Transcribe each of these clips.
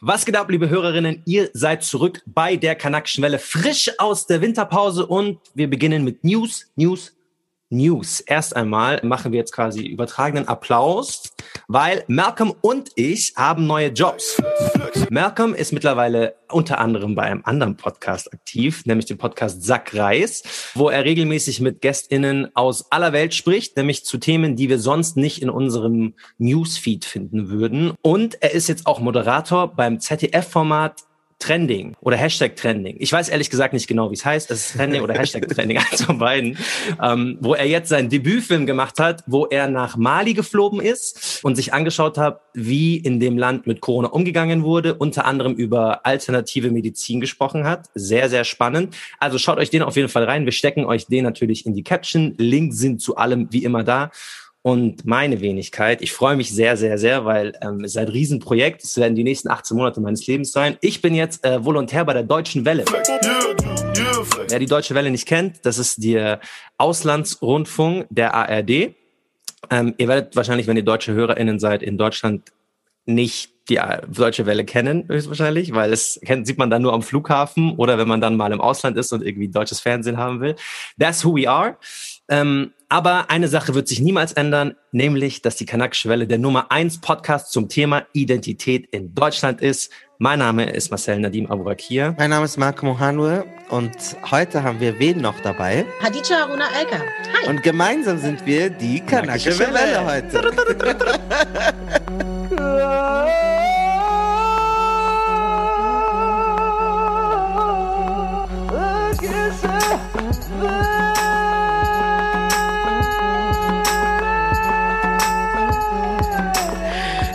Was geht ab, liebe Hörerinnen? Ihr seid zurück bei der Kanakischen Welle, frisch aus der Winterpause und wir beginnen mit News, News, News. Erst einmal machen wir jetzt quasi übertragenen Applaus, weil Malcolm und ich haben neue Jobs. Malcolm ist mittlerweile unter anderem bei einem anderen Podcast aktiv, nämlich dem Podcast Sack Reis, wo er regelmäßig mit GästInnen aus aller Welt spricht, nämlich zu Themen, die wir sonst nicht in unserem Newsfeed finden würden. Und er ist jetzt auch Moderator beim ZDF-Format Trending oder Hashtag Trending. Ich weiß ehrlich gesagt nicht genau, wie es heißt. Es ist Trending oder Hashtag Trending, eins von beiden. Ähm, wo er jetzt seinen Debütfilm gemacht hat, wo er nach Mali geflogen ist und sich angeschaut hat, wie in dem Land mit Corona umgegangen wurde, unter anderem über alternative Medizin gesprochen hat. Sehr, sehr spannend. Also schaut euch den auf jeden Fall rein. Wir stecken euch den natürlich in die Caption. Links sind zu allem wie immer da und meine Wenigkeit. Ich freue mich sehr, sehr, sehr, weil ähm, es ist ein Riesenprojekt. Es werden die nächsten 18 Monate meines Lebens sein. Ich bin jetzt äh, Volontär bei der Deutschen Welle. Wer die Deutsche Welle nicht kennt, das ist der Auslandsrundfunk der ARD. Ähm, ihr werdet wahrscheinlich, wenn ihr deutsche HörerInnen seid, in Deutschland nicht die äh, Deutsche Welle kennen, höchstwahrscheinlich, weil es kennt, sieht man dann nur am Flughafen oder wenn man dann mal im Ausland ist und irgendwie deutsches Fernsehen haben will. That's who we are. Ähm, aber eine Sache wird sich niemals ändern, nämlich, dass die Kanakische Welle der Nummer eins Podcast zum Thema Identität in Deutschland ist. Mein Name ist Marcel Nadim Abourakir. Mein Name ist Marco Mohanwe und heute haben wir wen noch dabei? Hadija Haruna Elka. Hi. Und gemeinsam sind wir die Kanakische Welle heute.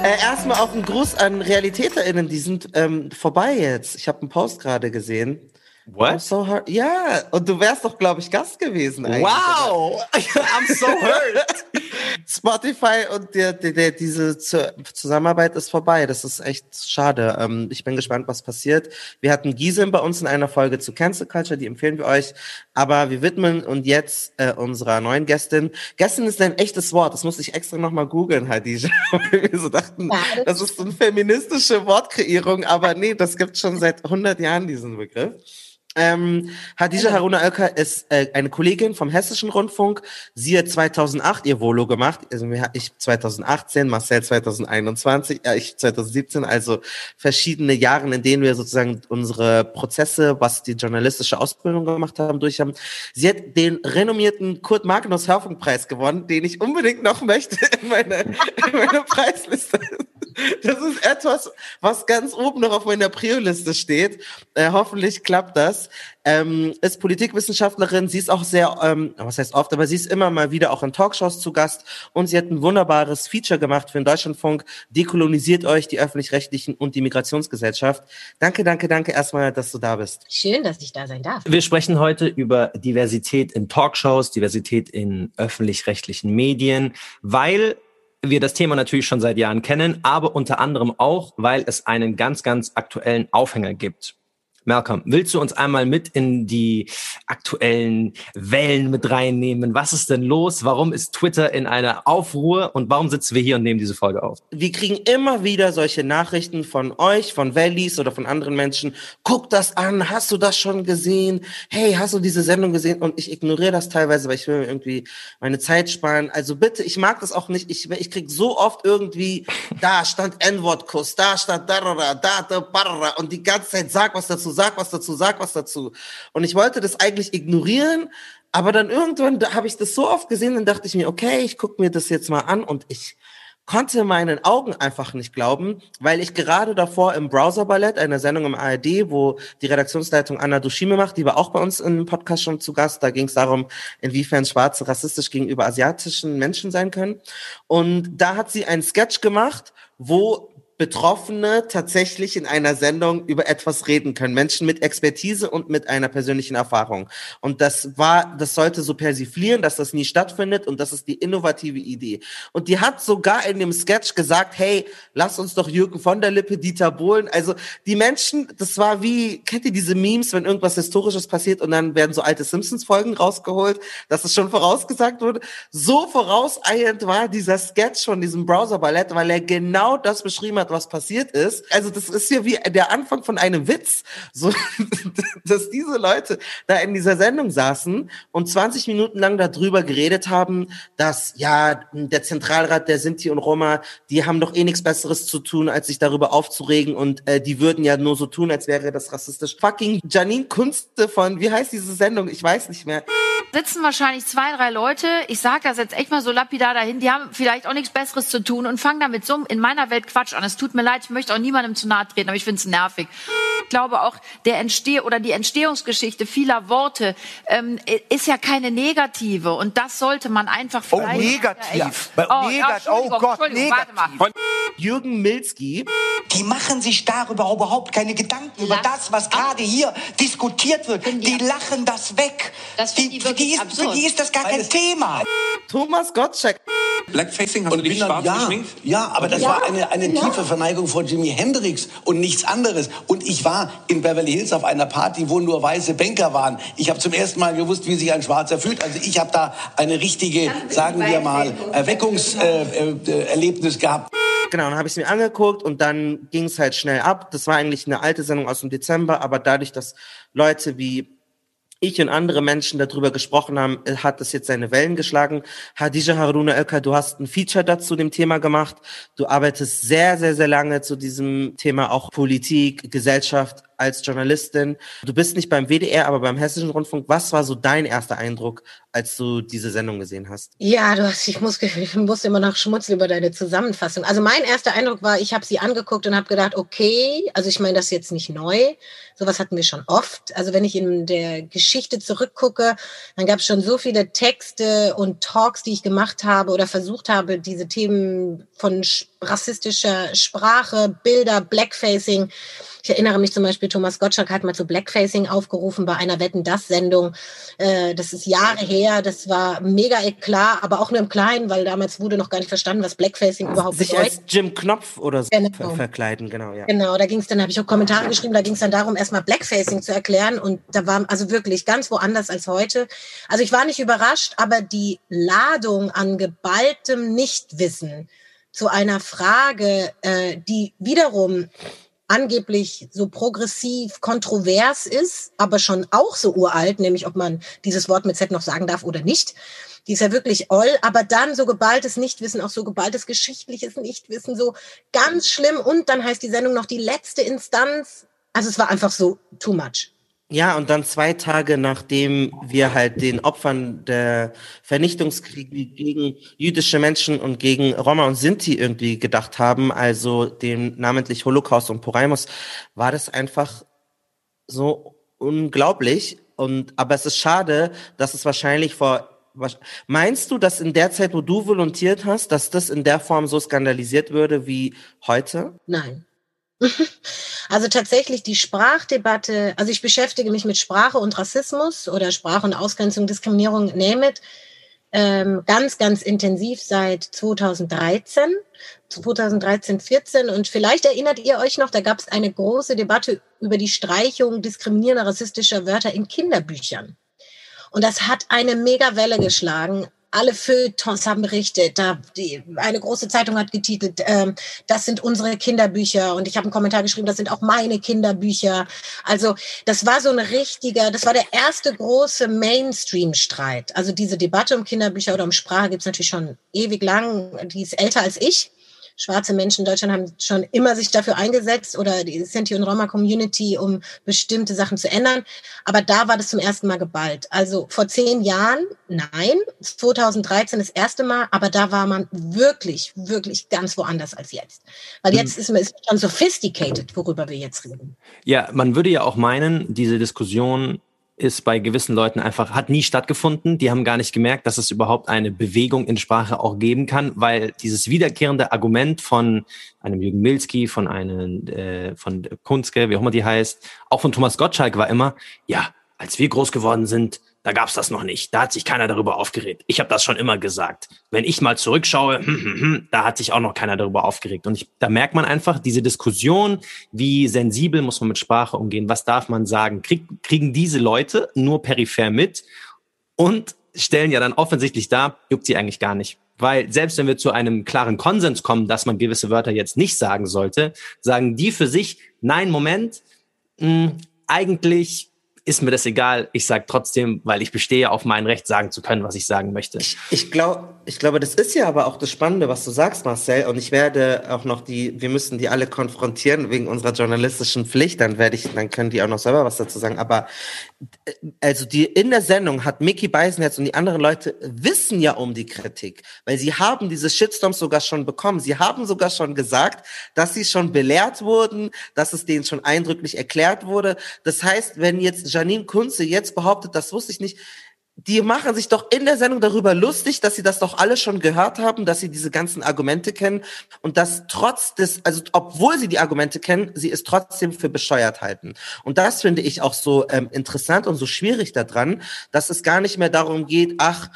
Äh, erstmal auch ein Gruß an RealitäterInnen, die sind ähm, vorbei jetzt. Ich habe einen Post gerade gesehen. What? I'm so hurt. Ja, und du wärst doch, glaube ich, Gast gewesen eigentlich. Wow! I'm so hurt! Spotify und der, der, der, diese Zusammenarbeit ist vorbei. Das ist echt schade. Ähm, ich bin gespannt, was passiert. Wir hatten Gisem bei uns in einer Folge zu Cancel Culture, die empfehlen wir euch. Aber wir widmen und jetzt äh, unserer neuen Gästin. Gästin ist ein echtes Wort. Das musste ich extra nochmal googeln, Hadija. Weil wir so dachten, das ist so eine feministische Wortkreierung. Aber nee, das gibt schon seit 100 Jahren diesen Begriff. Ähm, Hadija Haruna Oelker ist äh, eine Kollegin vom Hessischen Rundfunk. Sie hat 2008 ihr Volo gemacht. Also ich 2018, Marcel 2021, äh, ich 2017. Also verschiedene Jahre, in denen wir sozusagen unsere Prozesse, was die journalistische Ausbildung gemacht haben, durch haben. Sie hat den renommierten Kurt Magnus Hörfunkpreis gewonnen, den ich unbedingt noch möchte in meiner, in meiner Preisliste. Das ist etwas, was ganz oben noch auf meiner Prio-Liste steht. Äh, hoffentlich klappt das. Ähm, ist Politikwissenschaftlerin. Sie ist auch sehr, ähm, was heißt oft, aber sie ist immer mal wieder auch in Talkshows zu Gast. Und sie hat ein wunderbares Feature gemacht für den Deutschlandfunk. Dekolonisiert euch die Öffentlich-Rechtlichen und die Migrationsgesellschaft. Danke, danke, danke erstmal, dass du da bist. Schön, dass ich da sein darf. Wir sprechen heute über Diversität in Talkshows, Diversität in öffentlich-rechtlichen Medien, weil wir das Thema natürlich schon seit Jahren kennen, aber unter anderem auch, weil es einen ganz, ganz aktuellen Aufhänger gibt. Malcolm, willst du uns einmal mit in die aktuellen Wellen mit reinnehmen? Was ist denn los? Warum ist Twitter in einer Aufruhr und warum sitzen wir hier und nehmen diese Folge auf? Wir kriegen immer wieder solche Nachrichten von euch, von Valleys oder von anderen Menschen. Guck das an, hast du das schon gesehen? Hey, hast du diese Sendung gesehen? Und ich ignoriere das teilweise, weil ich will irgendwie meine Zeit sparen. Also bitte, ich mag das auch nicht. Ich, ich krieg so oft irgendwie, da stand N-Wort-Kuss, da stand da, da, da, da, und die ganze Zeit sag was dazu, sag was dazu, sag was dazu. Und ich wollte das eigentlich ignorieren, aber dann irgendwann da habe ich das so oft gesehen, dann dachte ich mir, okay, ich gucke mir das jetzt mal an und ich konnte meinen Augen einfach nicht glauben, weil ich gerade davor im Browser Ballett, einer Sendung im ARD, wo die Redaktionsleitung Anna Dushime macht, die war auch bei uns im Podcast schon zu Gast, da ging es darum, inwiefern Schwarze rassistisch gegenüber asiatischen Menschen sein können. Und da hat sie einen Sketch gemacht, wo Betroffene tatsächlich in einer Sendung über etwas reden können. Menschen mit Expertise und mit einer persönlichen Erfahrung. Und das war, das sollte so persiflieren, dass das nie stattfindet und das ist die innovative Idee. Und die hat sogar in dem Sketch gesagt, hey, lass uns doch Jürgen von der Lippe, Dieter Bohlen. Also die Menschen, das war wie, kennt ihr diese Memes, wenn irgendwas Historisches passiert und dann werden so alte Simpsons-Folgen rausgeholt, dass es schon vorausgesagt wurde. So vorauseilend war dieser Sketch von diesem Browser-Ballett, weil er genau das beschrieben hat, hat, was passiert ist. Also das ist ja wie der Anfang von einem Witz, so, dass diese Leute da in dieser Sendung saßen und 20 Minuten lang darüber geredet haben, dass ja der Zentralrat der Sinti und Roma, die haben doch eh nichts Besseres zu tun, als sich darüber aufzuregen und äh, die würden ja nur so tun, als wäre das rassistisch. Fucking Janine Kunste von, wie heißt diese Sendung? Ich weiß nicht mehr sitzen wahrscheinlich zwei, drei Leute, ich sage das jetzt echt mal so lapidar dahin, die haben vielleicht auch nichts Besseres zu tun und fangen damit so in meiner Welt Quatsch an. Es tut mir leid, ich möchte auch niemandem zu nahe treten, aber ich finde es nervig. Ich glaube auch, der Entsteh oder die Entstehungsgeschichte vieler Worte ähm, ist ja keine negative und das sollte man einfach Oh, negativ. Bei, oh, negat ja, oh Gott, negativ. Jürgen Milski. Die machen sich darüber überhaupt keine Gedanken, über das, was gerade hier diskutiert wird. Die lachen das weg. Das die, die die ist, für die ist das gar kein Thema. Thomas Gottschalk. Blackfacing, hast du dich schwarz ja, geschminkt? Ja, aber das Ja, war eine, eine genau. tiefe Verneigung vor Jimi Hendrix und nichts anderes. Und ich war in Beverly Hills auf einer Party, wo nur weiße Banker waren. Ich habe zum ersten Mal gewusst, wie sich ein Schwarzer fühlt. Also ich habe da eine richtige, sagen wir mal, Erweckungserlebnis äh, äh, Erlebnis gehabt. Genau, dann habe ich es mir angeguckt und dann ging es halt schnell ab. Das war eigentlich eine alte Sendung aus dem Dezember, aber dadurch, dass Leute wie ich und andere Menschen darüber gesprochen haben, äh, hat das jetzt seine Wellen geschlagen. Hadija Haruna Öcker, du hast ein Feature dazu dem Thema gemacht. Du arbeitest sehr, sehr, sehr lange zu diesem Thema auch Politik, Gesellschaft als Journalistin. Du bist nicht beim WDR, aber beim Hessischen Rundfunk. Was war so dein erster Eindruck, als du diese Sendung gesehen hast? Ja, du hast, ich, muss, ich muss immer noch schmutzen über deine Zusammenfassung. Also mein erster Eindruck war, ich habe sie angeguckt und habe gedacht, okay, also ich meine, das ist jetzt nicht neu. Sowas hatten wir schon oft. Also wenn ich in der Geschichte zurückgucke, dann gab es schon so viele Texte und Talks, die ich gemacht habe oder versucht habe, diese Themen von rassistischer Sprache, Bilder, Blackfacing. Ich erinnere mich zum Beispiel, Thomas Gottschalk hat mal zu Blackfacing aufgerufen bei einer Wetten-Das-Sendung. Äh, das ist Jahre her, das war mega klar, aber auch nur im Kleinen, weil damals wurde noch gar nicht verstanden, was Blackfacing überhaupt Sich bedeutet. als Jim Knopf oder so Genau. ver verkleiden, genau, ja. Genau, da ging es dann, habe ich auch Kommentare geschrieben, da ging es dann darum, erstmal Blackfacing zu erklären und da war also wirklich ganz woanders als heute. Also ich war nicht überrascht, aber die Ladung an geballtem Nichtwissen zu einer Frage, äh, die wiederum angeblich so progressiv kontrovers ist, aber schon auch so uralt, nämlich ob man dieses Wort mit Z noch sagen darf oder nicht. Die ist ja wirklich oll, aber dann so geballtes Nichtwissen, auch so geballtes geschichtliches Nichtwissen, so ganz schlimm. Und dann heißt die Sendung noch die letzte Instanz. Also es war einfach so too much. Ja, und dann zwei Tage nachdem wir halt den Opfern der Vernichtungskriege gegen jüdische Menschen und gegen Roma und Sinti irgendwie gedacht haben, also dem namentlich Holocaust und Poraimus, war das einfach so unglaublich. Und aber es ist schade, dass es wahrscheinlich vor Meinst du, dass in der Zeit, wo du volontiert hast, dass das in der Form so skandalisiert würde wie heute? Nein. Also tatsächlich die Sprachdebatte, also ich beschäftige mich mit Sprache und Rassismus oder Sprache und Ausgrenzung, Diskriminierung, name it, ähm, ganz, ganz intensiv seit 2013, 2013, 14 und vielleicht erinnert ihr euch noch, da gab es eine große Debatte über die Streichung diskriminierender rassistischer Wörter in Kinderbüchern. Und das hat eine Megawelle geschlagen. Alle Feuilletons haben berichtet. Da die, eine große Zeitung hat getitelt, ähm, das sind unsere Kinderbücher. Und ich habe einen Kommentar geschrieben, das sind auch meine Kinderbücher. Also das war so ein richtiger, das war der erste große Mainstream-Streit. Also diese Debatte um Kinderbücher oder um Sprache gibt's natürlich schon ewig lang. Die ist älter als ich. Schwarze Menschen in Deutschland haben schon immer sich dafür eingesetzt oder die Sinti und Roma Community, um bestimmte Sachen zu ändern. Aber da war das zum ersten Mal geballt. Also vor zehn Jahren, nein, 2013 das erste Mal, aber da war man wirklich, wirklich ganz woanders als jetzt. Weil jetzt ist man ist schon sophisticated, worüber wir jetzt reden. Ja, man würde ja auch meinen, diese Diskussion ist bei gewissen Leuten einfach, hat nie stattgefunden. Die haben gar nicht gemerkt, dass es überhaupt eine Bewegung in Sprache auch geben kann, weil dieses wiederkehrende Argument von einem Jürgen Milski, von einem, äh, von Kunzke, wie auch immer die heißt, auch von Thomas Gottschalk war immer, ja, als wir groß geworden sind, da gab's das noch nicht. Da hat sich keiner darüber aufgeregt. Ich habe das schon immer gesagt. Wenn ich mal zurückschaue, hm, hm, hm, da hat sich auch noch keiner darüber aufgeregt. Und ich, da merkt man einfach diese Diskussion, wie sensibel muss man mit Sprache umgehen, was darf man sagen, krieg, kriegen diese Leute nur peripher mit und stellen ja dann offensichtlich dar, juckt sie eigentlich gar nicht. Weil selbst wenn wir zu einem klaren Konsens kommen, dass man gewisse Wörter jetzt nicht sagen sollte, sagen die für sich, nein, Moment, mh, eigentlich ist mir das egal. Ich sage trotzdem, weil ich bestehe auf mein Recht, sagen zu können, was ich sagen möchte. Ich, ich, glaub, ich glaube, das ist ja aber auch das Spannende, was du sagst, Marcel. Und ich werde auch noch die, wir müssen die alle konfrontieren wegen unserer journalistischen Pflicht. Dann werde ich, dann können die auch noch selber was dazu sagen. Aber also die in der Sendung hat Mickey Beisenherz und die anderen Leute wissen ja um die Kritik, weil sie haben diese Shitstorms sogar schon bekommen. Sie haben sogar schon gesagt, dass sie schon belehrt wurden, dass es denen schon eindrücklich erklärt wurde. Das heißt, wenn jetzt Janine Kunze jetzt behauptet, das wusste ich nicht, die machen sich doch in der Sendung darüber lustig, dass sie das doch alle schon gehört haben, dass sie diese ganzen Argumente kennen und dass trotz des, also obwohl sie die Argumente kennen, sie es trotzdem für bescheuert halten. Und das finde ich auch so ähm, interessant und so schwierig daran, dass es gar nicht mehr darum geht, ach,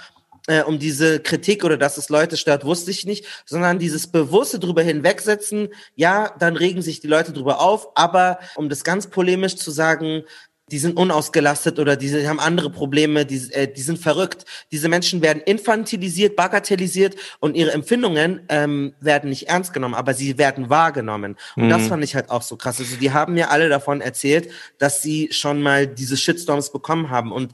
äh, um diese Kritik oder dass es Leute stört, wusste ich nicht, sondern dieses bewusste drüber hinwegsetzen, ja, dann regen sich die Leute drüber auf, aber um das ganz polemisch zu sagen, die sind unausgelastet oder die haben andere Probleme, die, äh, die sind verrückt. Diese Menschen werden infantilisiert, bagatellisiert und ihre Empfindungen ähm, werden nicht ernst genommen, aber sie werden wahrgenommen. Und mhm. das fand ich halt auch so krass. Also die haben mir alle davon erzählt, dass sie schon mal diese Shitstorms bekommen haben und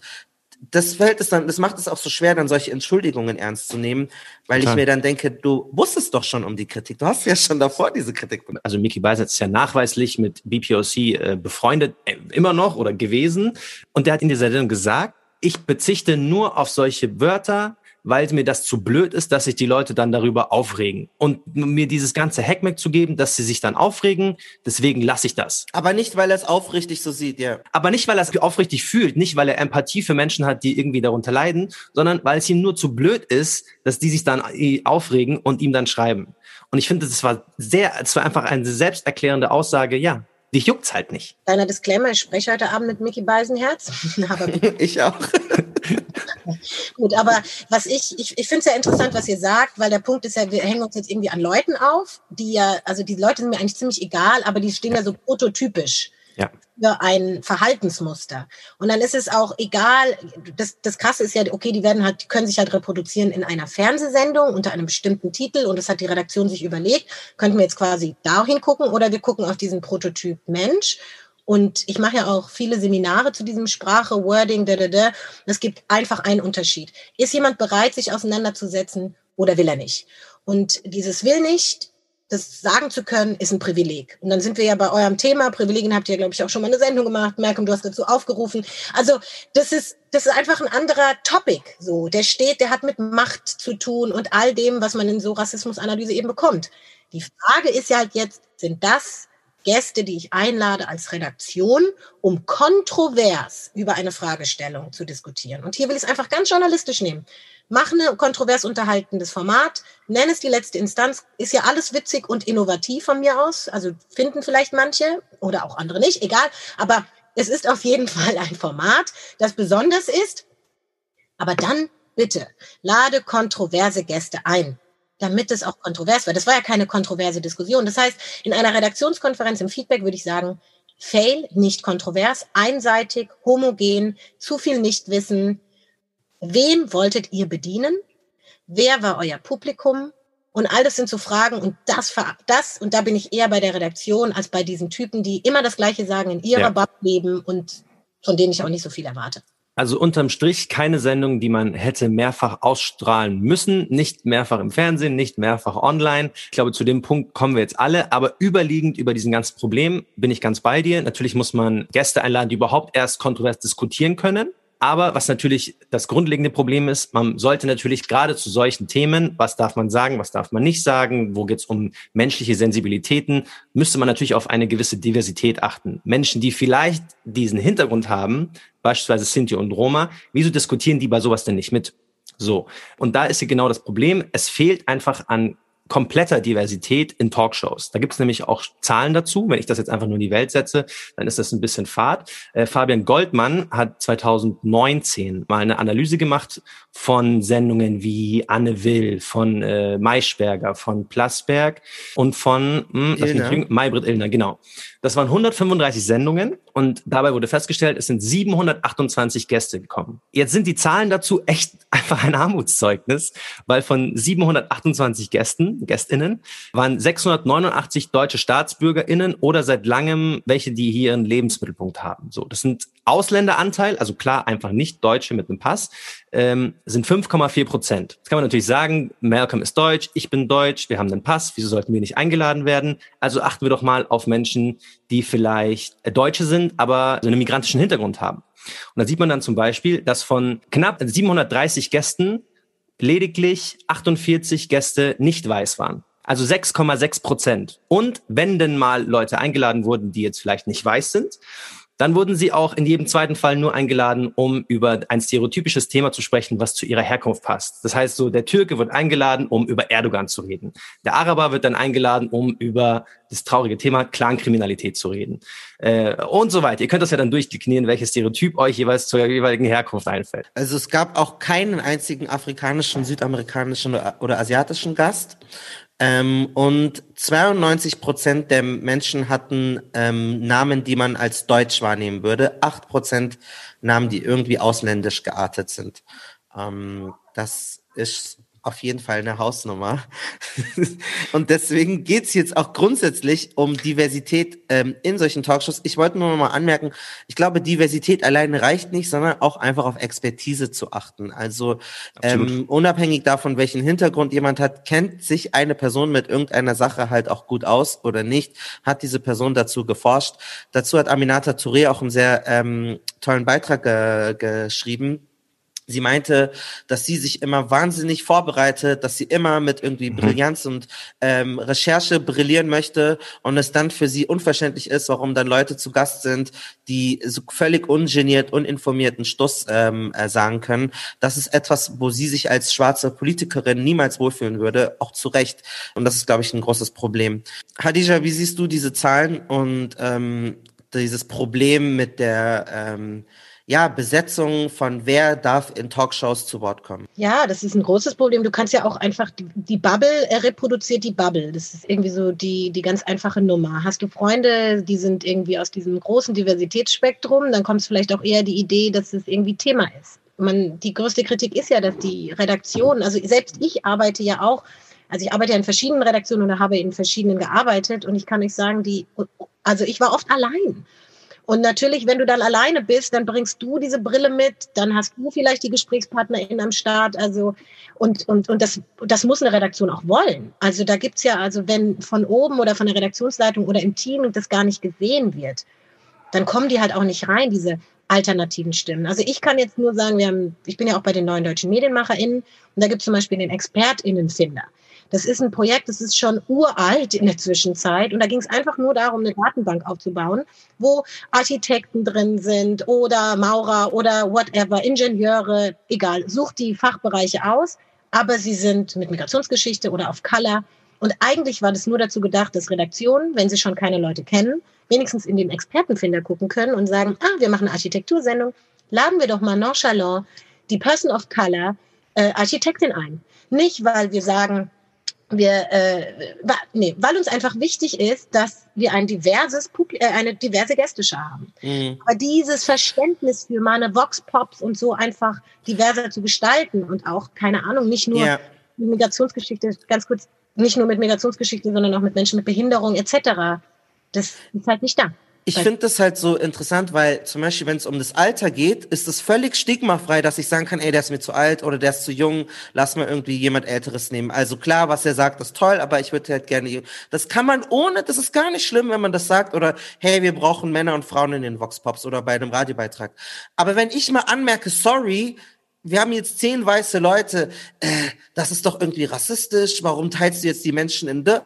das fällt es dann, das macht es auch so schwer, dann solche Entschuldigungen ernst zu nehmen, weil Total. ich mir dann denke, du wusstest doch schon um die Kritik. Du hast ja schon davor diese Kritik. Also Mickey Beiser ist ja nachweislich mit BPOC äh, befreundet, äh, immer noch oder gewesen. Und der hat in dieser Sendung gesagt, ich bezichte nur auf solche Wörter, weil mir das zu blöd ist, dass sich die Leute dann darüber aufregen. Und mir dieses ganze Hackmack zu geben, dass sie sich dann aufregen, deswegen lasse ich das. Aber nicht, weil er es aufrichtig so sieht, ja. Aber nicht, weil er es aufrichtig fühlt, nicht, weil er Empathie für Menschen hat, die irgendwie darunter leiden, sondern weil es ihm nur zu blöd ist, dass die sich dann äh, aufregen und ihm dann schreiben. Und ich finde, das war sehr, es war einfach eine selbsterklärende Aussage, ja, dich juckt's halt nicht. Kleiner Disclaimer, ich spreche heute Abend mit Mickey Beisenherz. ich auch. Gut, aber was ich, ich, ich finde es ja interessant, was ihr sagt, weil der Punkt ist ja, wir hängen uns jetzt irgendwie an Leuten auf, die ja, also die Leute sind mir eigentlich ziemlich egal, aber die stehen ja so prototypisch ja. für ein Verhaltensmuster. Und dann ist es auch egal, das, das Krasse ist ja, okay, die werden halt, die können sich halt reproduzieren in einer Fernsehsendung unter einem bestimmten Titel und das hat die Redaktion sich überlegt, könnten wir jetzt quasi dahin gucken oder wir gucken auf diesen Prototyp Mensch und ich mache ja auch viele Seminare zu diesem Sprache, Wording, da, da, da. Es gibt einfach einen Unterschied. Ist jemand bereit, sich auseinanderzusetzen oder will er nicht? Und dieses will nicht, das sagen zu können, ist ein Privileg. Und dann sind wir ja bei eurem Thema. Privilegien habt ihr, glaube ich, auch schon mal eine Sendung gemacht. Malcolm, du hast dazu aufgerufen. Also, das ist, das ist einfach ein anderer Topic. So, der steht, der hat mit Macht zu tun und all dem, was man in so Rassismusanalyse eben bekommt. Die Frage ist ja halt jetzt, sind das Gäste, die ich einlade als Redaktion, um kontrovers über eine Fragestellung zu diskutieren. Und hier will ich es einfach ganz journalistisch nehmen. Mach eine kontrovers unterhaltendes Format, nenn es die letzte Instanz, ist ja alles witzig und innovativ von mir aus. Also finden vielleicht manche oder auch andere nicht, egal. Aber es ist auf jeden Fall ein Format, das besonders ist. Aber dann bitte lade kontroverse Gäste ein damit es auch kontrovers war. Das war ja keine kontroverse Diskussion. Das heißt, in einer Redaktionskonferenz im Feedback würde ich sagen, Fail, nicht kontrovers, einseitig, homogen, zu viel Nichtwissen. Wen wolltet ihr bedienen? Wer war euer Publikum? Und all das sind so Fragen und das, das, und da bin ich eher bei der Redaktion als bei diesen Typen, die immer das Gleiche sagen in ihrer ja. Bubble leben und von denen ich auch nicht so viel erwarte. Also unterm Strich keine Sendung, die man hätte mehrfach ausstrahlen müssen, nicht mehrfach im Fernsehen, nicht mehrfach online. Ich glaube, zu dem Punkt kommen wir jetzt alle, aber überliegend über diesen ganzen Problem bin ich ganz bei dir. Natürlich muss man Gäste einladen, die überhaupt erst kontrovers diskutieren können. Aber was natürlich das grundlegende Problem ist, man sollte natürlich gerade zu solchen Themen, was darf man sagen, was darf man nicht sagen, wo geht es um menschliche Sensibilitäten, müsste man natürlich auf eine gewisse Diversität achten. Menschen, die vielleicht diesen Hintergrund haben, beispielsweise Sinti und Roma, wieso diskutieren die bei sowas denn nicht mit? So. Und da ist hier genau das Problem. Es fehlt einfach an kompletter Diversität in Talkshows. Da gibt es nämlich auch Zahlen dazu. Wenn ich das jetzt einfach nur in die Welt setze, dann ist das ein bisschen fad. Äh, Fabian Goldmann hat 2019 mal eine Analyse gemacht von Sendungen wie Anne Will, von äh, Maischberger, von Plasberg und von hm, Illner. Maybrit Illner, genau. Das waren 135 Sendungen und dabei wurde festgestellt, es sind 728 Gäste gekommen. Jetzt sind die Zahlen dazu echt einfach ein Armutszeugnis, weil von 728 Gästen, Gästinnen, waren 689 deutsche Staatsbürgerinnen oder seit langem welche, die hier ihren Lebensmittelpunkt haben. So, das sind Ausländeranteil, also klar, einfach nicht Deutsche mit einem Pass, ähm, sind 5,4 Prozent. Jetzt kann man natürlich sagen, Malcolm ist deutsch, ich bin deutsch, wir haben einen Pass, wieso sollten wir nicht eingeladen werden? Also achten wir doch mal auf Menschen, die vielleicht äh, Deutsche sind, aber so einen migrantischen Hintergrund haben. Und da sieht man dann zum Beispiel, dass von knapp 730 Gästen lediglich 48 Gäste nicht weiß waren. Also 6,6 Prozent. Und wenn denn mal Leute eingeladen wurden, die jetzt vielleicht nicht weiß sind, dann wurden sie auch in jedem zweiten Fall nur eingeladen, um über ein stereotypisches Thema zu sprechen, was zu ihrer Herkunft passt. Das heißt so, der Türke wird eingeladen, um über Erdogan zu reden. Der Araber wird dann eingeladen, um über das traurige Thema Clankriminalität zu reden. Äh, und so weiter. Ihr könnt das ja dann durchdeklinieren, welches Stereotyp euch jeweils zur jeweiligen Herkunft einfällt. Also es gab auch keinen einzigen afrikanischen, südamerikanischen oder asiatischen Gast. Ähm, und 92 Prozent der Menschen hatten ähm, Namen, die man als deutsch wahrnehmen würde. Acht Prozent Namen, die irgendwie ausländisch geartet sind. Ähm, das ist auf jeden Fall eine Hausnummer. und deswegen geht's jetzt auch grundsätzlich um Diversität ähm, in solchen Talkshows. Ich wollte nur noch mal anmerken, ich glaube, Diversität alleine reicht nicht, sondern auch einfach auf Expertise zu achten. Also ähm, unabhängig davon, welchen Hintergrund jemand hat, kennt sich eine Person mit irgendeiner Sache halt auch gut aus oder nicht, hat diese Person dazu geforscht. Dazu hat Aminata Touré auch einen sehr ähm, tollen Beitrag ge geschrieben Sie meinte, dass sie sich immer wahnsinnig vorbereitet, dass sie immer mit irgendwie mhm. Brillanz und ähm, Recherche brillieren möchte und es dann für sie unverständlich ist, warum dann Leute zu Gast sind, die so völlig ungeniert, uninformierten Stuss ähm, äh, sagen können. Das ist etwas, wo sie sich als schwarze Politikerin niemals wohlfühlen würde, auch zu Recht. Und das ist, glaube ich, ein großes Problem. Hadija, wie siehst du diese Zahlen und ähm, dieses Problem mit der ähm, ja, Besetzung von wer darf in Talkshows zu Wort kommen? Ja, das ist ein großes Problem. Du kannst ja auch einfach, die, die Bubble er reproduziert die Bubble. Das ist irgendwie so die, die ganz einfache Nummer. Hast du Freunde, die sind irgendwie aus diesem großen Diversitätsspektrum, dann kommt es vielleicht auch eher die Idee, dass es irgendwie Thema ist. Man, die größte Kritik ist ja, dass die Redaktion, also selbst ich arbeite ja auch, also ich arbeite ja in verschiedenen Redaktionen oder habe in verschiedenen gearbeitet und ich kann euch sagen, die, also ich war oft allein. Und natürlich, wenn du dann alleine bist, dann bringst du diese Brille mit, dann hast du vielleicht die Gesprächspartnerin am Start. Also und, und, und das, das muss eine Redaktion auch wollen. Also da gibt's ja, also wenn von oben oder von der Redaktionsleitung oder im Team das gar nicht gesehen wird, dann kommen die halt auch nicht rein, diese alternativen Stimmen. Also ich kann jetzt nur sagen, wir haben, ich bin ja auch bei den neuen deutschen MedienmacherInnen und da gibt es zum Beispiel den ExpertInnenfinder. Das ist ein Projekt, das ist schon uralt in der Zwischenzeit. Und da ging es einfach nur darum, eine Datenbank aufzubauen, wo Architekten drin sind oder Maurer oder whatever, Ingenieure, egal. Sucht die Fachbereiche aus, aber sie sind mit Migrationsgeschichte oder auf Color. Und eigentlich war das nur dazu gedacht, dass Redaktionen, wenn sie schon keine Leute kennen, wenigstens in den Expertenfinder gucken können und sagen, ah, wir machen eine Architektursendung, laden wir doch mal nonchalant die Person of Color äh, Architektin ein. Nicht, weil wir sagen, wir, äh, nee, weil uns einfach wichtig ist, dass wir ein diverses, äh, eine diverse Gästeschar haben. Mhm. Aber dieses Verständnis für meine Vox-Pops und so einfach diverser zu gestalten und auch, keine Ahnung, nicht nur ja. Migrationsgeschichte, ganz kurz, nicht nur mit Migrationsgeschichte, sondern auch mit Menschen mit Behinderung etc., das ist halt nicht da. Ich finde das halt so interessant, weil zum Beispiel, wenn es um das Alter geht, ist es völlig stigmafrei, dass ich sagen kann, ey, der ist mir zu alt oder der ist zu jung, lass mal irgendwie jemand Älteres nehmen. Also klar, was er sagt, ist toll, aber ich würde halt gerne. Das kann man ohne, das ist gar nicht schlimm, wenn man das sagt oder hey, wir brauchen Männer und Frauen in den Vox-Pops oder bei einem Radiobeitrag. Aber wenn ich mal anmerke, sorry, wir haben jetzt zehn weiße Leute, äh, das ist doch irgendwie rassistisch, warum teilst du jetzt die Menschen in de?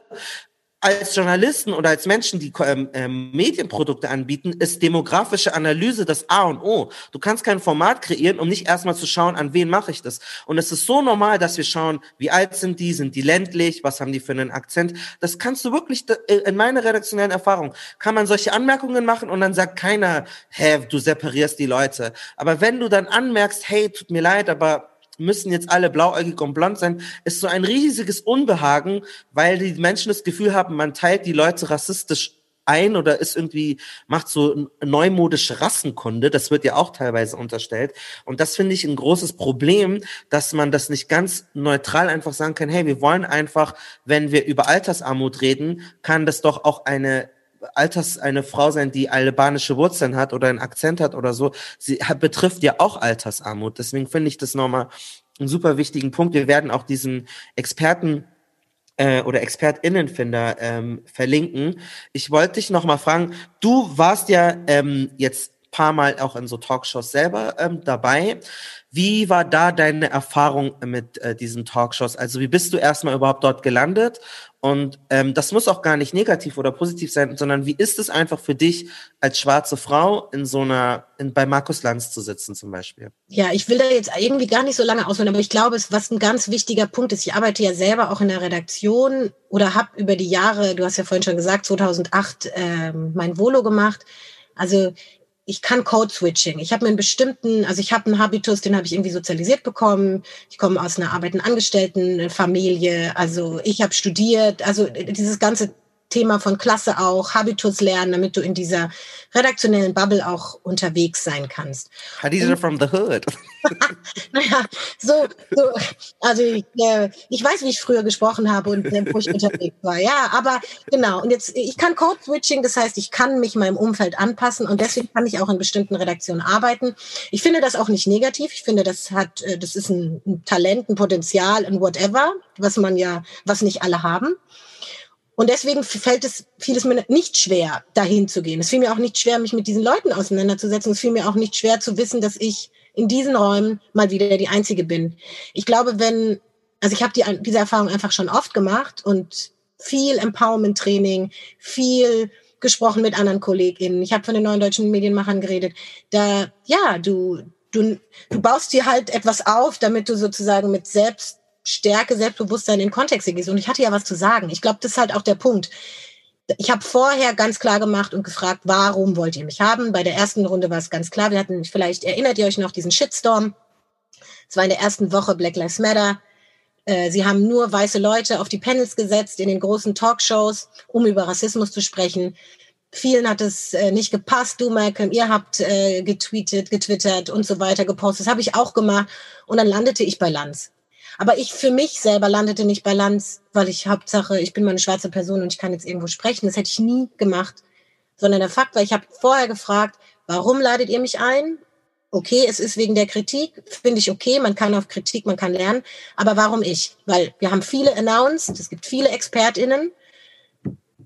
Als Journalisten oder als Menschen, die ähm, ähm, Medienprodukte anbieten, ist demografische Analyse das A und O. Du kannst kein Format kreieren, um nicht erstmal zu schauen, an wen mache ich das. Und es ist so normal, dass wir schauen, wie alt sind die, sind die ländlich, was haben die für einen Akzent. Das kannst du wirklich, äh, in meiner redaktionellen Erfahrung, kann man solche Anmerkungen machen und dann sagt keiner, hä, du separierst die Leute. Aber wenn du dann anmerkst, hey, tut mir leid, aber müssen jetzt alle blauäugig und blond sein, ist so ein riesiges Unbehagen, weil die Menschen das Gefühl haben, man teilt die Leute rassistisch ein oder ist irgendwie, macht so neumodische Rassenkunde. Das wird ja auch teilweise unterstellt. Und das finde ich ein großes Problem, dass man das nicht ganz neutral einfach sagen kann, hey, wir wollen einfach, wenn wir über Altersarmut reden, kann das doch auch eine Alters eine Frau sein, die albanische Wurzeln hat oder einen Akzent hat oder so. Sie hat, betrifft ja auch Altersarmut. Deswegen finde ich das nochmal einen super wichtigen Punkt. Wir werden auch diesen Experten äh, oder ExpertInnenfinder ähm, verlinken. Ich wollte dich nochmal fragen, du warst ja ähm, jetzt paar Mal auch in so Talkshows selber ähm, dabei. Wie war da deine Erfahrung mit äh, diesen Talkshows? Also wie bist du erstmal überhaupt dort gelandet? Und ähm, das muss auch gar nicht negativ oder positiv sein, sondern wie ist es einfach für dich als schwarze Frau in so einer, in, bei Markus Lanz zu sitzen zum Beispiel? Ja, ich will da jetzt irgendwie gar nicht so lange ausholen, aber ich glaube, es, was ein ganz wichtiger Punkt ist, ich arbeite ja selber auch in der Redaktion oder habe über die Jahre, du hast ja vorhin schon gesagt, 2008 ähm, mein Volo gemacht. Also ich kann Code-Switching. Ich habe mir einen bestimmten, also ich habe einen Habitus, den habe ich irgendwie sozialisiert bekommen. Ich komme aus einer arbeitenden Angestelltenfamilie. Also ich habe studiert. Also dieses ganze Thema von Klasse auch, Habitus lernen, damit du in dieser redaktionellen Bubble auch unterwegs sein kannst. Hadisa from the hood. naja, so, so also ich, äh, ich weiß, wie ich früher gesprochen habe und äh, wo ich unterwegs war. Ja, aber genau. Und jetzt, ich kann Code Switching, das heißt, ich kann mich meinem Umfeld anpassen und deswegen kann ich auch in bestimmten Redaktionen arbeiten. Ich finde das auch nicht negativ. Ich finde, das hat, äh, das ist ein, ein Talent, ein Potenzial, ein whatever, was man ja, was nicht alle haben. Und deswegen fällt es vieles mir nicht schwer, dahin zu gehen. Es fiel mir auch nicht schwer, mich mit diesen Leuten auseinanderzusetzen. Es fiel mir auch nicht schwer zu wissen, dass ich in diesen Räumen mal wieder die Einzige bin. Ich glaube, wenn, also ich habe die, diese Erfahrung einfach schon oft gemacht und viel Empowerment-Training, viel gesprochen mit anderen KollegInnen. Ich habe von den neuen deutschen Medienmachern geredet. Da, ja, du, du, du baust dir halt etwas auf, damit du sozusagen mit selbst Stärke, Selbstbewusstsein in Kontexte gehst. Und ich hatte ja was zu sagen. Ich glaube, das ist halt auch der Punkt. Ich habe vorher ganz klar gemacht und gefragt, warum wollt ihr mich haben? Bei der ersten Runde war es ganz klar. Wir hatten, vielleicht erinnert ihr euch noch, diesen Shitstorm. Es war in der ersten Woche Black Lives Matter. Äh, sie haben nur weiße Leute auf die Panels gesetzt in den großen Talkshows, um über Rassismus zu sprechen. Vielen hat es äh, nicht gepasst. Du, Malcolm, ihr habt äh, getweetet, getwittert und so weiter gepostet. Das habe ich auch gemacht. Und dann landete ich bei Lanz. Aber ich für mich selber landete nicht bei Lanz, weil ich Hauptsache, ich bin mal eine schwarze Person und ich kann jetzt irgendwo sprechen. Das hätte ich nie gemacht. Sondern der Fakt war, ich habe vorher gefragt, warum ladet ihr mich ein? Okay, es ist wegen der Kritik, finde ich okay, man kann auf Kritik, man kann lernen, aber warum ich? Weil wir haben viele announced, es gibt viele ExpertInnen